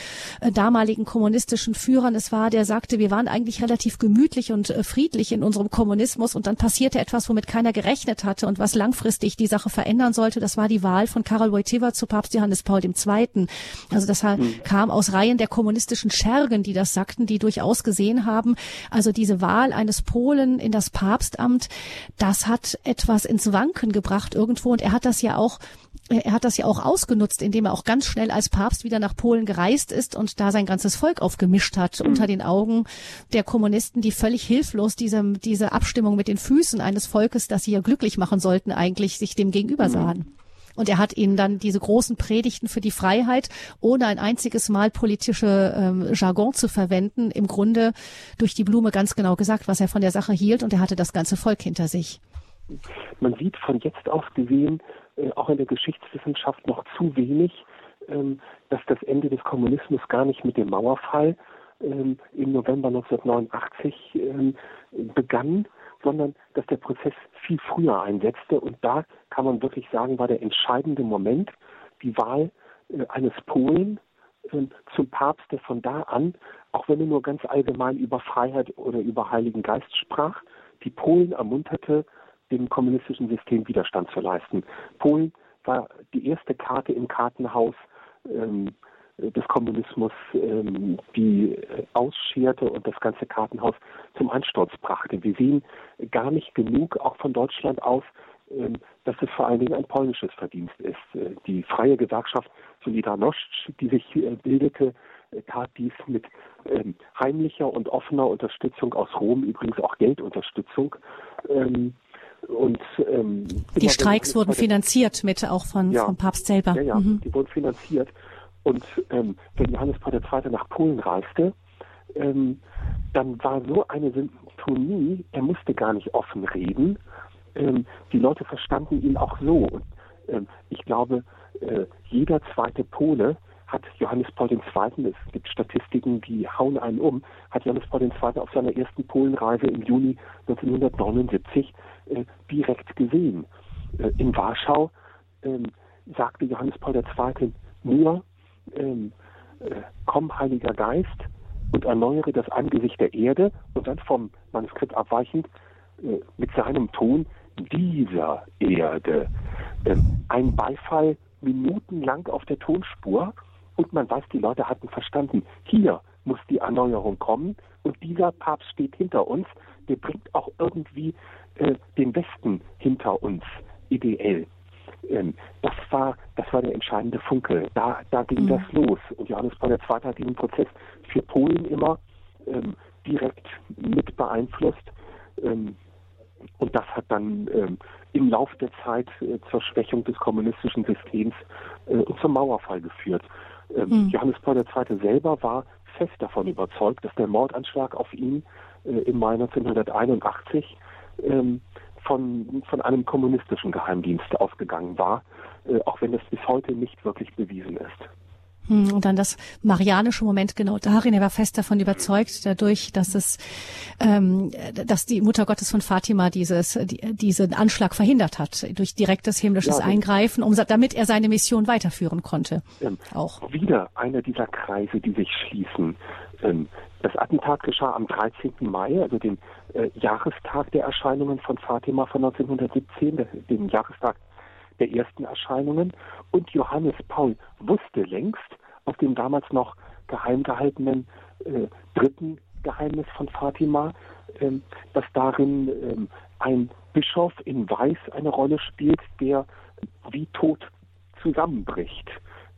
äh, damaligen kommunistischen Führern es war, der sagte, wir waren eigentlich relativ gemütlich und äh, friedlich in unserem Kommunismus und dann passierte etwas, womit keiner gerechnet hatte und was langfristig die Sache verändern sollte. Das war die Wahl von Karol Wojtyła zu Papst Johannes Paul II. Also das mhm. kam aus Reihen der kommunistischen Schergen, die das sagten, die durchaus gesehen haben, also diese Wahl eines Polen in das Papstamt, das hat etwas ins Wanken gebracht irgendwo und er hat das ja auch er hat das ja auch ausgenutzt, indem er auch ganz schnell als Papst wieder nach Polen gereist ist und da sein ganzes Volk aufgemischt hat mhm. unter den Augen der Kommunisten, die völlig hilflos diese, diese Abstimmung mit den Füßen eines Volkes, das sie ja glücklich machen sollten, eigentlich sich dem gegenüber mhm. sahen. Mhm. Und er hat ihnen dann diese großen Predigten für die Freiheit, ohne ein einziges Mal politische ähm, Jargon zu verwenden, im Grunde durch die Blume ganz genau gesagt, was er von der Sache hielt. Und er hatte das ganze Volk hinter sich. Man sieht von jetzt aus gesehen, äh, auch in der Geschichtswissenschaft noch zu wenig, ähm, dass das Ende des Kommunismus gar nicht mit dem Mauerfall ähm, im November 1989 ähm, begann, sondern dass der Prozess viel früher einsetzte. Und da kann man wirklich sagen, war der entscheidende Moment die Wahl äh, eines Polen zum Papst, der von da an, auch wenn er nur ganz allgemein über Freiheit oder über Heiligen Geist sprach, die Polen ermunterte, dem kommunistischen System Widerstand zu leisten. Polen war die erste Karte im Kartenhaus ähm, des Kommunismus, ähm, die äh, ausscherte und das ganze Kartenhaus zum Einsturz brachte. Wir sehen gar nicht genug, auch von Deutschland aus, ähm, dass es vor allen Dingen ein polnisches Verdienst ist. Äh, die freie Gewerkschaft Solidarność, die sich äh, bildete, tat dies mit ähm, heimlicher und offener Unterstützung aus Rom, übrigens auch Geldunterstützung. Ähm, und ähm, die Streiks wurden finanziert mit auch von ja, vom Papst selber. Ja, ja, mhm. die wurden finanziert. Und ähm, wenn Johannes Paul II. nach Polen reiste, ähm, dann war so eine Symphonie, er musste gar nicht offen reden. Ähm, die Leute verstanden ihn auch so. Und ähm, ich glaube, äh, jeder zweite Pole hat Johannes Paul II., es gibt Statistiken, die hauen einen um, hat Johannes Paul II. auf seiner ersten Polenreise im Juni 1979 äh, direkt gesehen. Äh, in Warschau ähm, sagte Johannes Paul II. nur, ähm, äh, komm Heiliger Geist und erneuere das Angesicht der Erde und dann vom Manuskript abweichend äh, mit seinem Ton dieser Erde. Ähm, ein Beifall minutenlang auf der Tonspur und man weiß, die Leute hatten verstanden, hier muss die Erneuerung kommen und dieser Papst steht hinter uns, der bringt auch irgendwie äh, den Westen hinter uns ideell. Ähm, das war, das war der entscheidende Funke. Da, da ging mhm. das los. Und Johannes Paul II. hat diesen Prozess für Polen immer ähm, direkt mit beeinflusst. Ähm, und das hat dann ähm, im Laufe der Zeit äh, zur Schwächung des kommunistischen Systems äh, und zum Mauerfall geführt. Ähm, mhm. Johannes Paul II. selber war fest davon überzeugt, dass der Mordanschlag auf ihn äh, im Mai 1981 ähm, von, von einem kommunistischen Geheimdienst ausgegangen war, äh, auch wenn das bis heute nicht wirklich bewiesen ist. Hm, und dann das marianische Moment genau darin. Er war fest davon überzeugt, dadurch, dass es, ähm, dass die Mutter Gottes von Fatima dieses, die, diesen Anschlag verhindert hat durch direktes himmlisches ja, Eingreifen, um, damit er seine Mission weiterführen konnte. Ähm, auch wieder einer dieser Kreise, die sich schließen. Ähm, das Attentat geschah am 13. Mai, also dem äh, Jahrestag der Erscheinungen von Fatima von 1917, dem Jahrestag der ersten Erscheinungen. Und Johannes Paul wusste längst aus dem damals noch geheim gehaltenen äh, dritten Geheimnis von Fatima, äh, dass darin äh, ein Bischof in Weiß eine Rolle spielt, der wie tot zusammenbricht.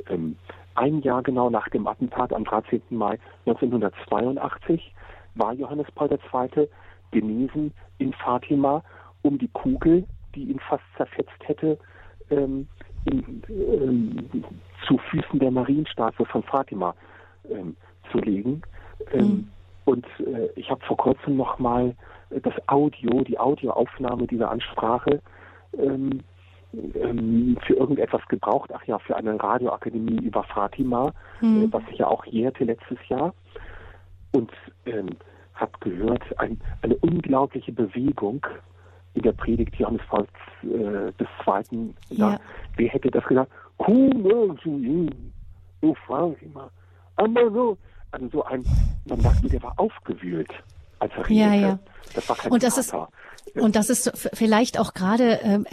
Ähm, ein Jahr genau nach dem Attentat am 13. Mai 1982 war Johannes Paul II. genesen in Fatima, um die Kugel, die ihn fast zerfetzt hätte, ähm, ähm, zu Füßen der Marienstatue von Fatima ähm, zu legen. Mhm. Und äh, ich habe vor kurzem nochmal das Audio, die Audioaufnahme dieser Ansprache ähm, ähm, für irgendetwas gebraucht. Ach ja, für eine Radioakademie über Fatima, äh, was sich ja auch jährte letztes Jahr. Und ähm, habe gehört, ein, eine unglaubliche Bewegung in der Predigt Johannes Paul äh, des Zweiten. Ja. wer hätte das gesagt? Kume zu ihm, Fatima. Aber so, also so ein, man dachte, der war aufgewühlt, als er redete. Ja, ja. Das war kein Und das Vater. ist und das ist vielleicht auch gerade ähm,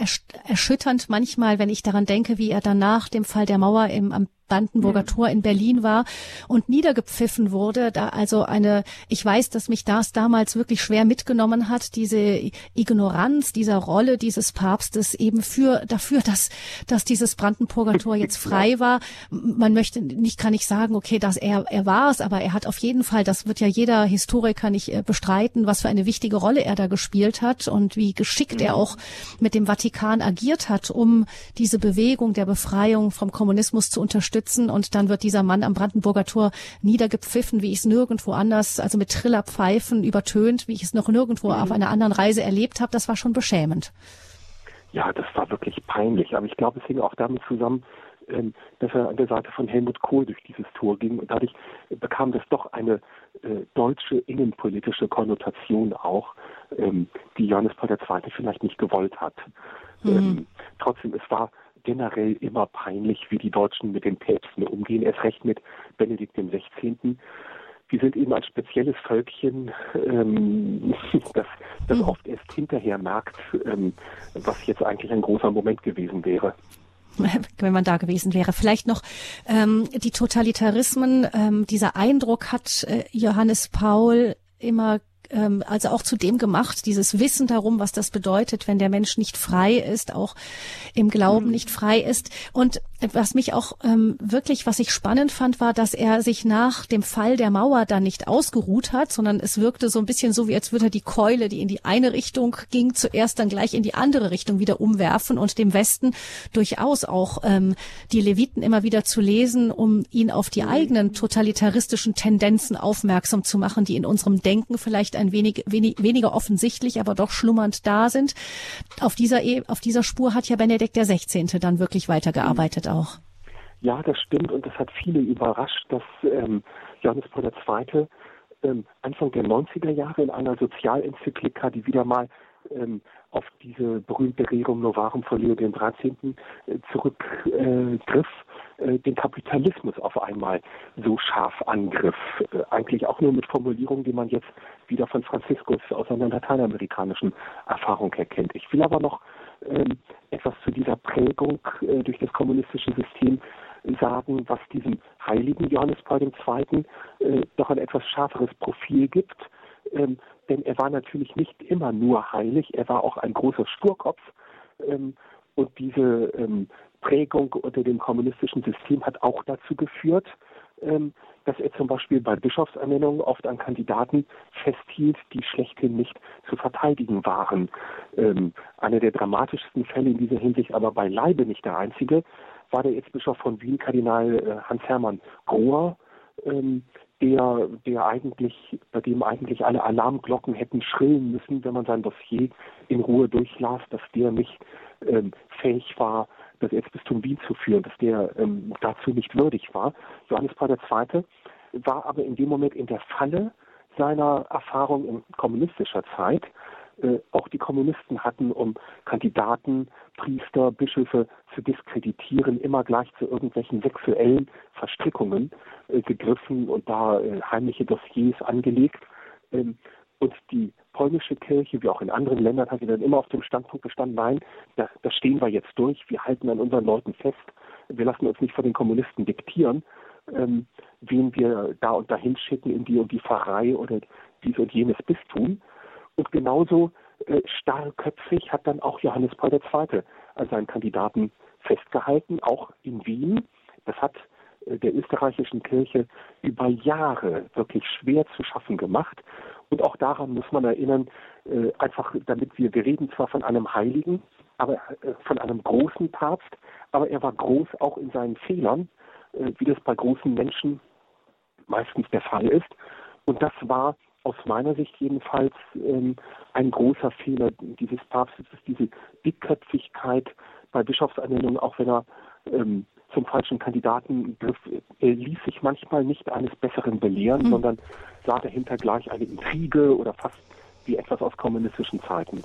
erschütternd manchmal, wenn ich daran denke, wie er dann nach dem Fall der Mauer im, am Brandenburger. Tor in Berlin war und niedergepfiffen wurde. Da also eine, ich weiß, dass mich das damals wirklich schwer mitgenommen hat, diese Ignoranz dieser Rolle dieses Papstes eben für dafür, dass dass dieses Brandenburger Tor jetzt frei war. Man möchte nicht, kann ich sagen, okay, dass er er war es, aber er hat auf jeden Fall, das wird ja jeder Historiker nicht äh, bestreiten, was für eine wichtige Rolle er da gespielt hat und wie geschickt er mhm. auch mit dem Vatikan agiert hat, um diese Bewegung der Befreiung vom Kommunismus zu unterstützen unterstützen und dann wird dieser Mann am Brandenburger Tor niedergepfiffen, wie ich es nirgendwo anders, also mit Trillerpfeifen übertönt, wie ich es noch nirgendwo mhm. auf einer anderen Reise erlebt habe. Das war schon beschämend. Ja, das war wirklich peinlich. Aber ich glaube, es hing auch damit zusammen, ähm, dass er an der Seite von Helmut Kohl durch dieses Tor ging. Und dadurch bekam das doch eine äh, deutsche innenpolitische Konnotation auch, ähm, die Johannes Paul II. vielleicht nicht gewollt hat. Mhm. Ähm, trotzdem, es war generell immer peinlich, wie die Deutschen mit den Päpsten umgehen, erst recht mit Benedikt XVI. Wir sind eben ein spezielles Völkchen, ähm, das, das oft erst hinterher merkt, ähm, was jetzt eigentlich ein großer Moment gewesen wäre wenn man da gewesen wäre. Vielleicht noch ähm, die Totalitarismen. Ähm, dieser Eindruck hat äh, Johannes Paul immer ähm, also auch zu dem gemacht, dieses Wissen darum, was das bedeutet, wenn der Mensch nicht frei ist, auch im Glauben mhm. nicht frei ist. Und was mich auch ähm, wirklich, was ich spannend fand, war, dass er sich nach dem Fall der Mauer dann nicht ausgeruht hat, sondern es wirkte so ein bisschen so, wie als würde er die Keule, die in die eine Richtung ging, zuerst dann gleich in die andere Richtung wieder umwerfen und dem Westen durchaus auch ähm, die Leviten immer wieder zu lesen, um ihn auf die eigenen totalitaristischen Tendenzen aufmerksam zu machen, die in unserem Denken vielleicht ein wenig, wenig weniger offensichtlich, aber doch schlummernd da sind. Auf dieser, e auf dieser Spur hat ja Benedikt der 16. dann wirklich weitergearbeitet auch. Ja, das stimmt und das hat viele überrascht, dass ähm, Johannes Paul II. Ähm, Anfang der 90er Jahre in einer Sozialenzyklika, die wieder mal ähm, auf diese berühmte Rerum Novarum von Leo XIII. Äh, zurückgriff, äh, äh, den Kapitalismus auf einmal so scharf angriff. Äh, eigentlich auch nur mit Formulierungen, die man jetzt wieder von Franziskus aus einer lateinamerikanischen Erfahrung erkennt. Ich will aber noch etwas zu dieser Prägung äh, durch das kommunistische System sagen, was diesem heiligen Johannes Paul II. Äh, doch ein etwas schärferes Profil gibt. Ähm, denn er war natürlich nicht immer nur heilig, er war auch ein großer Sturkopf. Ähm, und diese ähm, Prägung unter dem kommunistischen System hat auch dazu geführt, ähm, dass er zum Beispiel bei Bischofsernennungen oft an Kandidaten festhielt, die schlechthin nicht zu verteidigen waren. Ähm, einer der dramatischsten Fälle in dieser Hinsicht, aber beileibe nicht der einzige, war der Erzbischof von Wien, Kardinal äh, Hans-Hermann Grohr, ähm, der, der eigentlich, bei dem eigentlich alle Alarmglocken hätten schrillen müssen, wenn man sein Dossier in Ruhe durchlas, dass der nicht ähm, fähig war, das Erzbistum Wien zu führen, dass der ähm, dazu nicht würdig war. Johannes Paul II. war aber in dem Moment in der Falle seiner Erfahrung in kommunistischer Zeit. Äh, auch die Kommunisten hatten, um Kandidaten, Priester, Bischöfe zu diskreditieren, immer gleich zu irgendwelchen sexuellen Verstrickungen äh, gegriffen und da äh, heimliche Dossiers angelegt. Ähm, und die polnische Kirche, wie auch in anderen Ländern, hat sie dann immer auf dem Standpunkt gestanden, nein, da, da stehen wir jetzt durch, wir halten an unseren Leuten fest, wir lassen uns nicht von den Kommunisten diktieren, ähm, wen wir da und dahin schicken in die und die Pfarrei oder dies und jenes Bistum. Und genauso äh, starrköpfig hat dann auch Johannes Paul II. als seinen Kandidaten festgehalten, auch in Wien. Das hat äh, der österreichischen Kirche über Jahre wirklich schwer zu schaffen gemacht. Und auch daran muss man erinnern, äh, einfach damit wir, wir reden zwar von einem Heiligen, aber äh, von einem großen Papst, aber er war groß auch in seinen Fehlern, äh, wie das bei großen Menschen meistens der Fall ist. Und das war aus meiner Sicht jedenfalls ähm, ein großer Fehler dieses Papstes, ist diese Dickköpfigkeit bei Bischofsernennungen, auch wenn er ähm, zum falschen Kandidaten ließ sich manchmal nicht eines Besseren belehren, mhm. sondern sah dahinter gleich eine Intrige oder fast wie etwas aus kommunistischen Zeiten.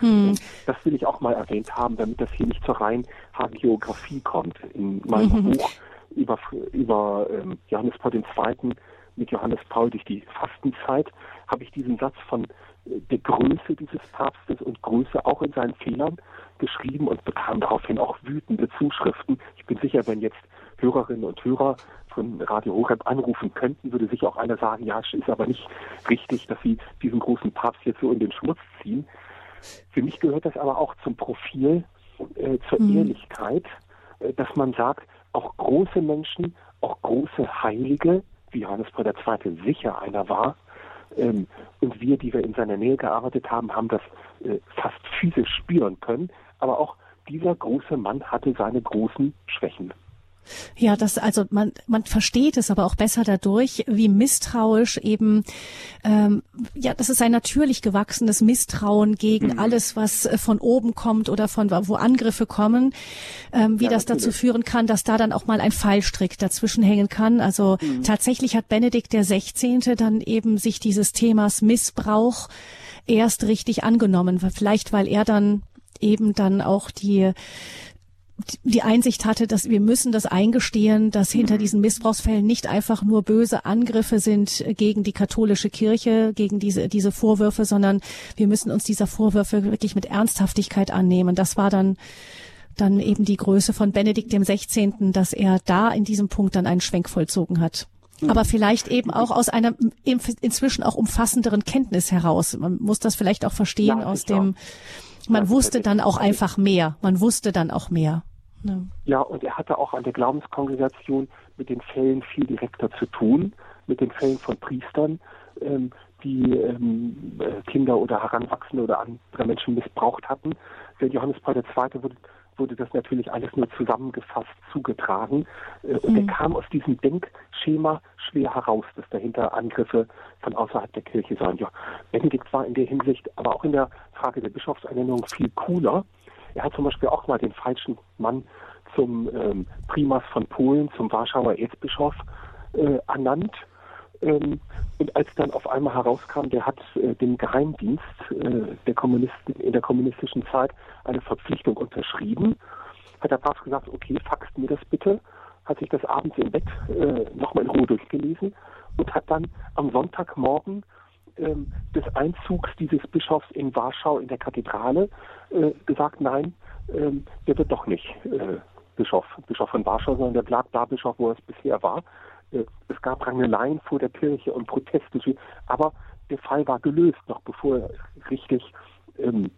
Mhm. Das will ich auch mal erwähnt haben, damit das hier nicht zur reinen Hagiografie kommt. In meinem mhm. Buch über, über ähm, Johannes Paul II. mit Johannes Paul durch die Fastenzeit habe ich diesen Satz von der Größe dieses Papstes und Größe auch in seinen Fehlern geschrieben und bekam daraufhin auch wütende Zuschriften. Ich bin sicher, wenn jetzt Hörerinnen und Hörer von Radio Horeb anrufen könnten, würde sicher auch einer sagen, ja, es ist aber nicht richtig, dass sie diesen großen Papst jetzt so in den Schmutz ziehen. Für mich gehört das aber auch zum Profil, äh, zur mhm. Ehrlichkeit, äh, dass man sagt, auch große Menschen, auch große Heilige, wie Johannes Paul II. sicher einer war, ähm, und wir, die wir in seiner Nähe gearbeitet haben, haben das äh, fast physisch spüren können. Aber auch dieser große Mann hatte seine großen Schwächen. Ja, das also man man versteht es aber auch besser dadurch, wie misstrauisch eben ähm, ja, das ist ein natürlich gewachsenes Misstrauen gegen mhm. alles, was äh, von oben kommt oder von wo Angriffe kommen, ähm, wie ja, das natürlich. dazu führen kann, dass da dann auch mal ein Fallstrick dazwischen hängen kann. Also mhm. tatsächlich hat Benedikt der 16. dann eben sich dieses Themas Missbrauch erst richtig angenommen, vielleicht weil er dann eben dann auch die die Einsicht hatte, dass wir müssen das eingestehen, dass hinter diesen Missbrauchsfällen nicht einfach nur böse Angriffe sind gegen die katholische Kirche, gegen diese, diese Vorwürfe, sondern wir müssen uns dieser Vorwürfe wirklich mit Ernsthaftigkeit annehmen. Das war dann, dann eben die Größe von Benedikt dem 16., dass er da in diesem Punkt dann einen Schwenk vollzogen hat. Aber vielleicht eben auch aus einer inzwischen auch umfassenderen Kenntnis heraus. Man muss das vielleicht auch verstehen ja, aus dem, man wusste dann auch einfach mehr. Man wusste dann auch mehr. Ja. ja, und er hatte auch an der Glaubenskongregation mit den Fällen viel direkter zu tun, mit den Fällen von Priestern, ähm, die ähm, äh, Kinder oder Heranwachsende oder andere Menschen missbraucht hatten. Für Johannes Paul II. wurde, wurde das natürlich alles nur zusammengefasst zugetragen. Äh, und mhm. er kam aus diesem Denkschema schwer heraus, dass dahinter Angriffe von außerhalb der Kirche seien. Ja, Benedikt war in der Hinsicht, aber auch in der Frage der Bischofsernennung viel cooler. Er hat zum Beispiel auch mal den falschen Mann zum ähm, Primas von Polen, zum Warschauer Erzbischof äh, ernannt. Ähm, und als dann auf einmal herauskam, der hat äh, dem Geheimdienst äh, der Kommunisten in der kommunistischen Zeit eine Verpflichtung unterschrieben, hat der Papst gesagt, okay, faxt mir das bitte, hat sich das abends im Bett äh, nochmal in Ruhe durchgelesen und hat dann am Sonntagmorgen ähm, des Einzugs dieses Bischofs in Warschau in der Kathedrale äh, gesagt, nein, ähm, der wird doch nicht äh, Bischof, Bischof von Warschau, sondern der bleibt da Bischof, wo er es bisher war. Äh, es gab Rangeleien vor der Kirche und Proteste, aber der Fall war gelöst, noch bevor er richtig ähm,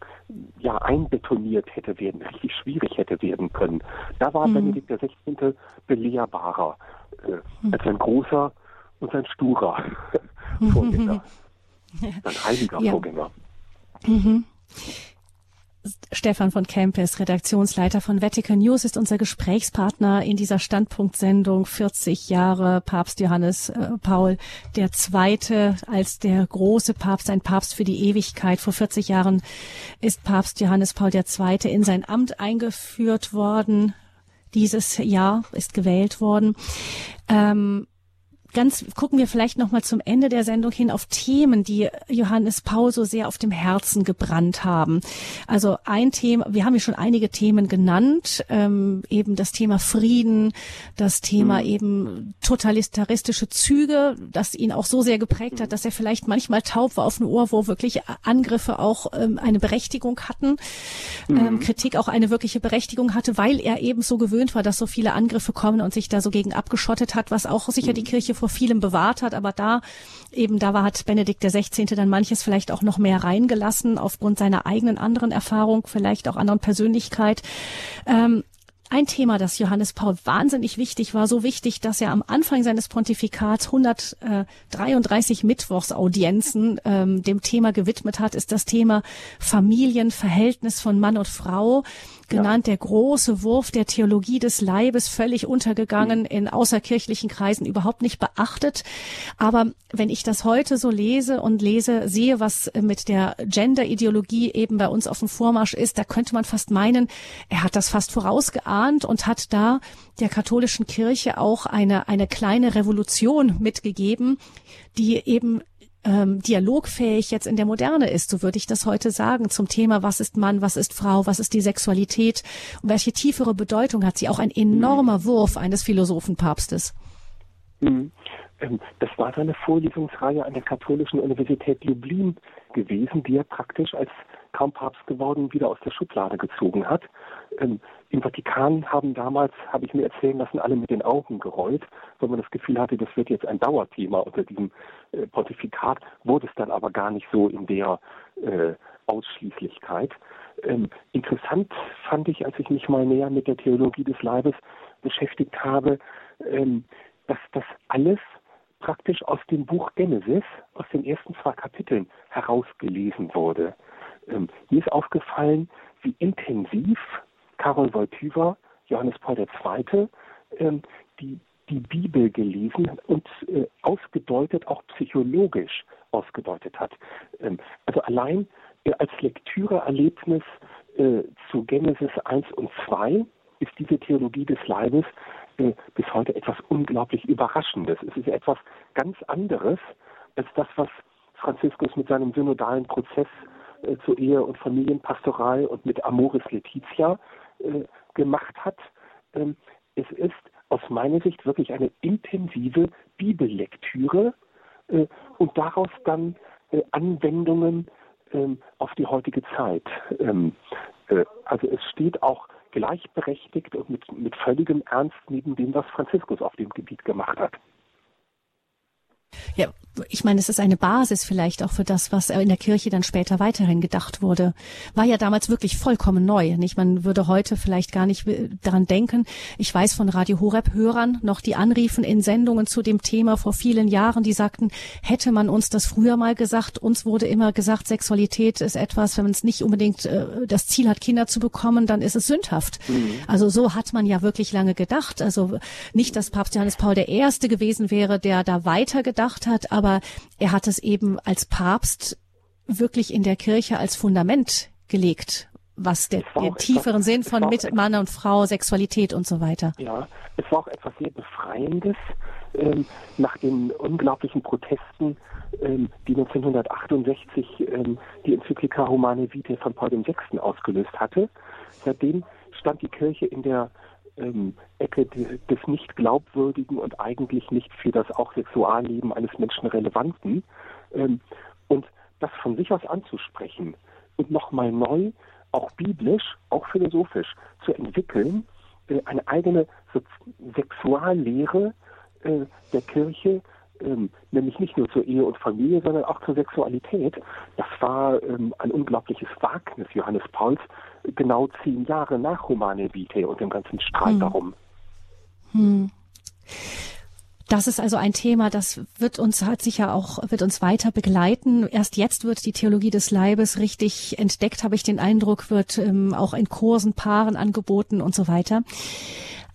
ja, einbetoniert hätte werden, richtig schwierig hätte werden können. Da war mhm. Benedikt XVI. belehrbarer äh, mhm. als ein großer und ein sturer Vorgänger. Ein heiliger ja. Vorgänger. Mhm. Stefan von Kempes, Redaktionsleiter von Vatican News, ist unser Gesprächspartner in dieser Standpunktsendung 40 Jahre Papst Johannes äh, Paul II. als der große Papst, ein Papst für die Ewigkeit. Vor 40 Jahren ist Papst Johannes Paul II. in sein Amt eingeführt worden. Dieses Jahr ist gewählt worden. Ähm, ganz gucken wir vielleicht noch mal zum Ende der Sendung hin auf Themen, die Johannes Paul so sehr auf dem Herzen gebrannt haben. Also ein Thema, wir haben ja schon einige Themen genannt, ähm, eben das Thema Frieden, das Thema mhm. eben totalitaristische Züge, das ihn auch so sehr geprägt hat, dass er vielleicht manchmal taub war auf ein Ohr, wo wirklich Angriffe auch ähm, eine Berechtigung hatten, ähm, mhm. ähm, Kritik auch eine wirkliche Berechtigung hatte, weil er eben so gewöhnt war, dass so viele Angriffe kommen und sich da so gegen abgeschottet hat, was auch sicher die mhm. Kirche vor vielem bewahrt hat, aber da eben, da war, hat Benedikt der 16. dann manches vielleicht auch noch mehr reingelassen, aufgrund seiner eigenen anderen Erfahrung, vielleicht auch anderen Persönlichkeit. Ähm, ein Thema, das Johannes Paul wahnsinnig wichtig war, so wichtig, dass er am Anfang seines Pontifikats 133 Mittwochsaudienzen ähm, dem Thema gewidmet hat, ist das Thema Familienverhältnis von Mann und Frau genannt, ja. der große Wurf der Theologie des Leibes, völlig untergegangen, mhm. in außerkirchlichen Kreisen überhaupt nicht beachtet. Aber wenn ich das heute so lese und lese, sehe, was mit der Gender-Ideologie eben bei uns auf dem Vormarsch ist, da könnte man fast meinen, er hat das fast vorausgeahnt und hat da der katholischen Kirche auch eine, eine kleine Revolution mitgegeben, die eben ähm, dialogfähig jetzt in der Moderne ist, so würde ich das heute sagen, zum Thema, was ist Mann, was ist Frau, was ist die Sexualität und welche tiefere Bedeutung hat sie. Auch ein enormer mhm. Wurf eines Philosophenpapstes. Mhm. Ähm, das war seine Vorlesungsreihe an der Katholischen Universität Lublin gewesen, die er praktisch als kaum Papst geworden wieder aus der Schublade gezogen hat. Ähm, Im Vatikan haben damals, habe ich mir erzählen lassen, alle mit den Augen gerollt, weil man das Gefühl hatte, das wird jetzt ein Dauerthema unter diesem äh, Pontifikat, wurde es dann aber gar nicht so in der äh, Ausschließlichkeit. Ähm, interessant fand ich, als ich mich mal näher mit der Theologie des Leibes beschäftigt habe, ähm, dass das alles praktisch aus dem Buch Genesis, aus den ersten zwei Kapiteln herausgelesen wurde. Ähm, mir ist aufgefallen, wie intensiv Karol Wojtyła, Johannes Paul II., ähm, die, die Bibel gelesen und äh, ausgedeutet, auch psychologisch ausgedeutet hat. Ähm, also allein äh, als Lektüreerlebnis äh, zu Genesis 1 und 2 ist diese Theologie des Leibes bis heute etwas unglaublich Überraschendes. Es ist etwas ganz anderes als das, was Franziskus mit seinem synodalen Prozess äh, zur Ehe- und Familienpastoral und mit Amoris Laetitia äh, gemacht hat. Ähm, es ist aus meiner Sicht wirklich eine intensive Bibellektüre äh, und daraus dann äh, Anwendungen ähm, auf die heutige Zeit. Ähm, äh, also es steht auch gleichberechtigt und mit, mit völligem Ernst neben dem, was Franziskus auf dem Gebiet gemacht hat. Ja, ich meine, es ist eine Basis vielleicht auch für das, was in der Kirche dann später weiterhin gedacht wurde. War ja damals wirklich vollkommen neu. Nicht? Man würde heute vielleicht gar nicht daran denken. Ich weiß von Radio Horeb-Hörern noch, die anriefen in Sendungen zu dem Thema vor vielen Jahren, die sagten, hätte man uns das früher mal gesagt, uns wurde immer gesagt, Sexualität ist etwas, wenn man es nicht unbedingt äh, das Ziel hat, Kinder zu bekommen, dann ist es sündhaft. Mhm. Also so hat man ja wirklich lange gedacht. Also nicht, dass Papst Johannes Paul der Erste gewesen wäre, der da weiter gedacht hat, aber aber er hat es eben als Papst wirklich in der Kirche als Fundament gelegt, was der, den tieferen etwas, Sinn von mit Mann und Frau, Sexualität und so weiter. Ja, es war auch etwas sehr Befreiendes ähm, nach den unglaublichen Protesten, ähm, die 1968 ähm, die Enzyklika Humane Vitae von Paul VI. ausgelöst hatte. Seitdem stand die Kirche in der ähm, Ecke des nicht glaubwürdigen und eigentlich nicht für das auch Sexualleben eines Menschen relevanten. Ähm, und das von sich aus anzusprechen und nochmal neu, auch biblisch, auch philosophisch zu entwickeln, äh, eine eigene Sexuallehre äh, der Kirche, ähm, nämlich nicht nur zur Ehe und Familie, sondern auch zur Sexualität. Das war ähm, ein unglaubliches Wagnis Johannes Pauls, genau zehn Jahre nach Humane Vitae und dem ganzen Streit hm. darum. Hm. Das ist also ein Thema, das wird uns, hat sich ja auch, wird uns weiter begleiten. Erst jetzt wird die Theologie des Leibes richtig entdeckt, habe ich den Eindruck, wird ähm, auch in Kursen, Paaren angeboten und so weiter.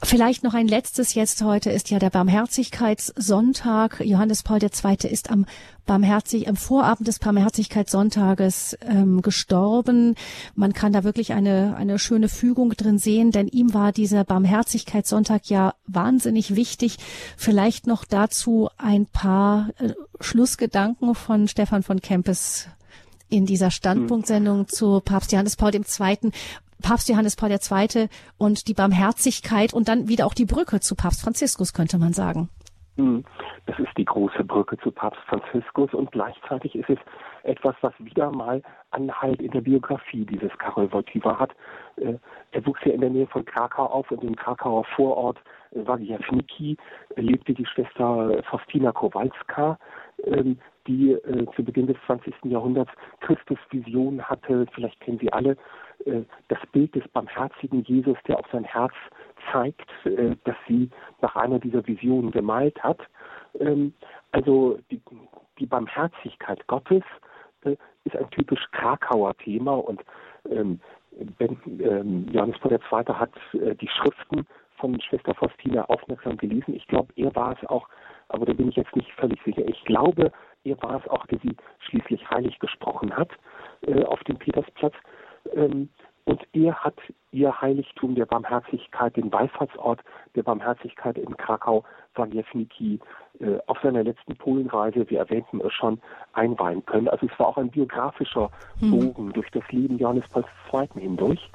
Vielleicht noch ein letztes jetzt heute ist ja der Barmherzigkeitssonntag. Johannes Paul II. ist am Barmherzig, am Vorabend des Barmherzigkeitssonntages ähm, gestorben. Man kann da wirklich eine, eine schöne Fügung drin sehen, denn ihm war dieser Barmherzigkeitssonntag ja wahnsinnig wichtig. Vielleicht noch dazu ein paar äh, Schlussgedanken von Stefan von Kempes in dieser Standpunktsendung zu Papst Johannes Paul II. Papst Johannes Paul II. und die Barmherzigkeit und dann wieder auch die Brücke zu Papst Franziskus, könnte man sagen. Hm, das ist die große Brücke zu Papst Franziskus und gleichzeitig ist es etwas, was wieder mal Anhalt in der Biografie dieses Karol Wojtyła hat. Äh, er wuchs ja in der Nähe von Krakau auf und im Krakauer Vorort Wagiewnicki lebte die Schwester Faustina Kowalska, ähm, die äh, zu Beginn des 20. Jahrhunderts Christus Vision hatte. Vielleicht kennen Sie alle äh, das Bild des barmherzigen Jesus, der auf sein Herz zeigt, äh, das sie nach einer dieser Visionen gemalt hat. Ähm, also die, die Barmherzigkeit Gottes äh, ist ein typisch Krakauer Thema und ähm, ähm, Johannes Paul II. hat die Schriften von Schwester Faustina aufmerksam gelesen. Ich glaube, er war es auch, aber da bin ich jetzt nicht völlig sicher. Ich glaube, er war es auch, der sie schließlich heilig gesprochen hat auf dem Petersplatz. Ähm, und er hat ihr Heiligtum der Barmherzigkeit, den Wallfahrtsort der Barmherzigkeit in Krakau, Waniewnicki, äh, auf seiner letzten Polenreise, wir erwähnten es schon, einweihen können. Also es war auch ein biografischer hm. Bogen hm. durch das Leben Johannes Pauls II. hindurch.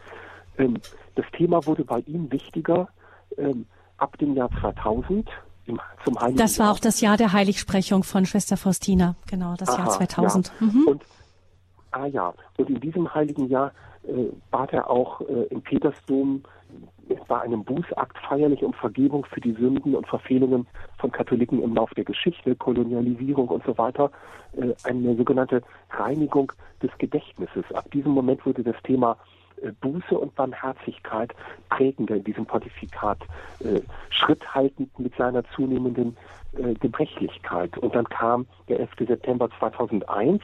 Ähm, das Thema wurde bei ihm wichtiger ähm, ab dem Jahr 2000. Im, zum Heiligen das war auch das Jahr der Heiligsprechung von Schwester Faustina, genau, das Aha, Jahr 2000. Ja. Mhm. Und Ah ja, und in diesem heiligen Jahr äh, bat er auch äh, im Petersdom bei einem Bußakt feierlich um Vergebung für die Sünden und Verfehlungen von Katholiken im Lauf der Geschichte, Kolonialisierung und so weiter, äh, eine sogenannte Reinigung des Gedächtnisses. Ab diesem Moment wurde das Thema äh, Buße und Barmherzigkeit prägender in diesem Pontifikat, äh, Schritt haltend mit seiner zunehmenden äh, Gebrechlichkeit. Und dann kam der 11. September 2001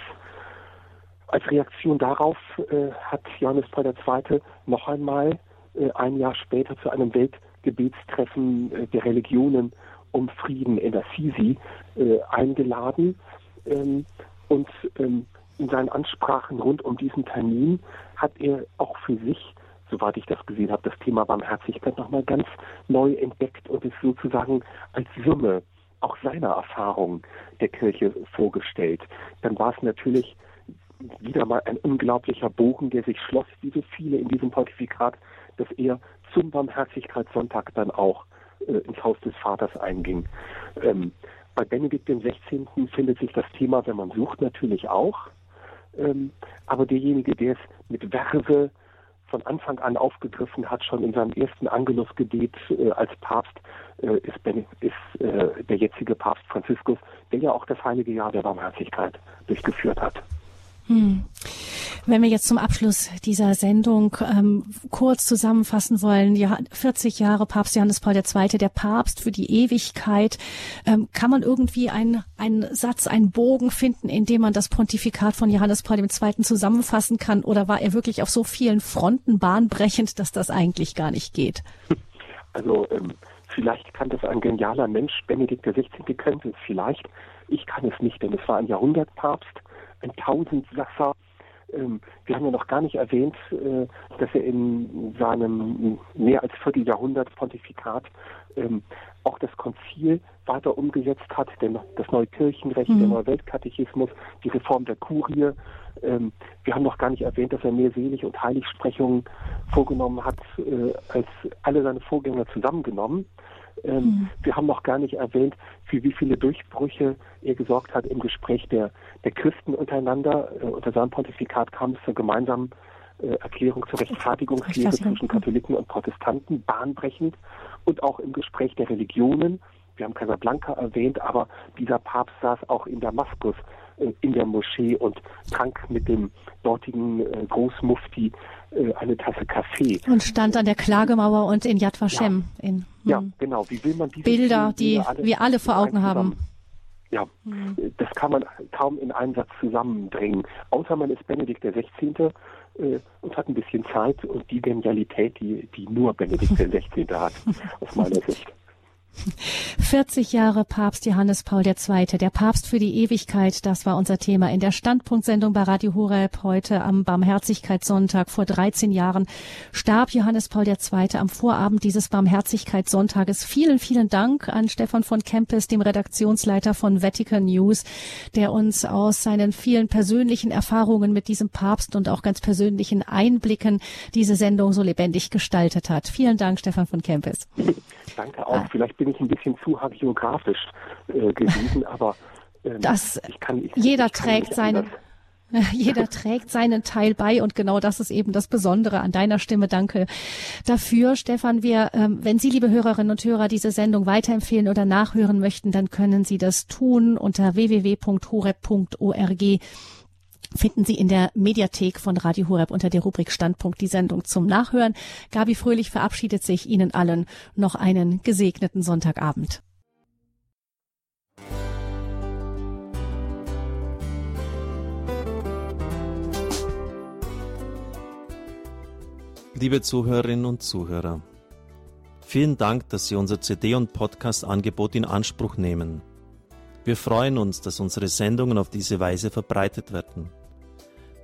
als Reaktion darauf äh, hat Johannes Paul II. noch einmal äh, ein Jahr später zu einem Gebetstreffen äh, der Religionen um Frieden in Assisi äh, eingeladen. Ähm, und ähm, in seinen Ansprachen rund um diesen Termin hat er auch für sich, soweit ich das gesehen habe, das Thema Barmherzigkeit nochmal ganz neu entdeckt und es sozusagen als Summe auch seiner Erfahrung der Kirche vorgestellt. Dann war es natürlich wieder mal ein unglaublicher Bogen, der sich schloss, wie so viele in diesem Pontifikat, dass er zum Barmherzigkeitssonntag dann auch äh, ins Haus des Vaters einging. Ähm, bei Benedikt XVI. findet sich das Thema, wenn man sucht, natürlich auch. Ähm, aber derjenige, der es mit Verve von Anfang an aufgegriffen hat, schon in seinem ersten Angelusgebet äh, als Papst, äh, ist, ben, ist äh, der jetzige Papst Franziskus, der ja auch das heilige Jahr der Barmherzigkeit durchgeführt hat. Hm. Wenn wir jetzt zum Abschluss dieser Sendung ähm, kurz zusammenfassen wollen, ja, 40 Jahre Papst Johannes Paul II., der Papst für die Ewigkeit, ähm, kann man irgendwie einen, Satz, einen Bogen finden, in dem man das Pontifikat von Johannes Paul II. zusammenfassen kann? Oder war er wirklich auf so vielen Fronten bahnbrechend, dass das eigentlich gar nicht geht? Also ähm, vielleicht kann das ein genialer Mensch, Benedikt XVI. könnte vielleicht. Ich kann es nicht, denn es war ein Jahrhundertpapst ein Tausendsasser. Ähm, wir haben ja noch gar nicht erwähnt, äh, dass er in seinem mehr als Vierteljahrhundert Pontifikat ähm, auch das Konzil weiter umgesetzt hat, denn das neue Kirchenrecht, mhm. der neue Weltkatechismus, die Reform der Kurie. Ähm, wir haben noch gar nicht erwähnt, dass er mehr Selig- und Heiligsprechungen vorgenommen hat äh, als alle seine Vorgänger zusammengenommen. Ähm, mhm. Wir haben noch gar nicht erwähnt, für wie viele Durchbrüche er gesorgt hat im Gespräch der, der Christen untereinander. Äh, unter seinem Pontifikat kam es zur gemeinsamen äh, Erklärung zur Rechtfertigungslehre zwischen Katholiken und Protestanten, bahnbrechend. Und auch im Gespräch der Religionen. Wir haben Casablanca erwähnt, aber dieser Papst saß auch in Damaskus in der Moschee und trank mit dem dortigen äh, Großmufti äh, eine Tasse Kaffee. Und stand an der Klagemauer und in Yad Vashem. Ja, in, hm. ja genau. Wie will man diese Bilder, die alle wir alle vor Augen haben. Ja, hm. das kann man kaum in einen Satz zusammenbringen. Außer man ist Benedikt der 16. Äh, und hat ein bisschen Zeit und die Genialität, die, die nur Benedikt der 16. hat, aus meiner Sicht. 40 Jahre Papst Johannes Paul II., der Papst für die Ewigkeit, das war unser Thema in der Standpunktsendung bei Radio Horeb heute am Barmherzigkeitssonntag. Vor 13 Jahren starb Johannes Paul II. am Vorabend dieses Barmherzigkeitssonntages. Vielen, vielen Dank an Stefan von Kempis, dem Redaktionsleiter von Vatican News, der uns aus seinen vielen persönlichen Erfahrungen mit diesem Papst und auch ganz persönlichen Einblicken diese Sendung so lebendig gestaltet hat. Vielen Dank, Stefan von Kempis. Danke auch. Vielleicht bin ich ein bisschen zu hagiografisch äh, gewesen, aber ähm, das, ich kann, ich, jeder ich kann trägt seinen. Jeder trägt seinen Teil bei und genau das ist eben das Besondere an deiner Stimme. Danke dafür, Stefan. Wir, ähm, wenn Sie, liebe Hörerinnen und Hörer, diese Sendung weiterempfehlen oder nachhören möchten, dann können Sie das tun unter www.horeb.org finden Sie in der Mediathek von Radio Horeb unter der Rubrik Standpunkt die Sendung zum Nachhören. Gabi Fröhlich verabschiedet sich Ihnen allen noch einen gesegneten Sonntagabend. Liebe Zuhörerinnen und Zuhörer, vielen Dank, dass Sie unser CD- und Podcast-Angebot in Anspruch nehmen. Wir freuen uns, dass unsere Sendungen auf diese Weise verbreitet werden.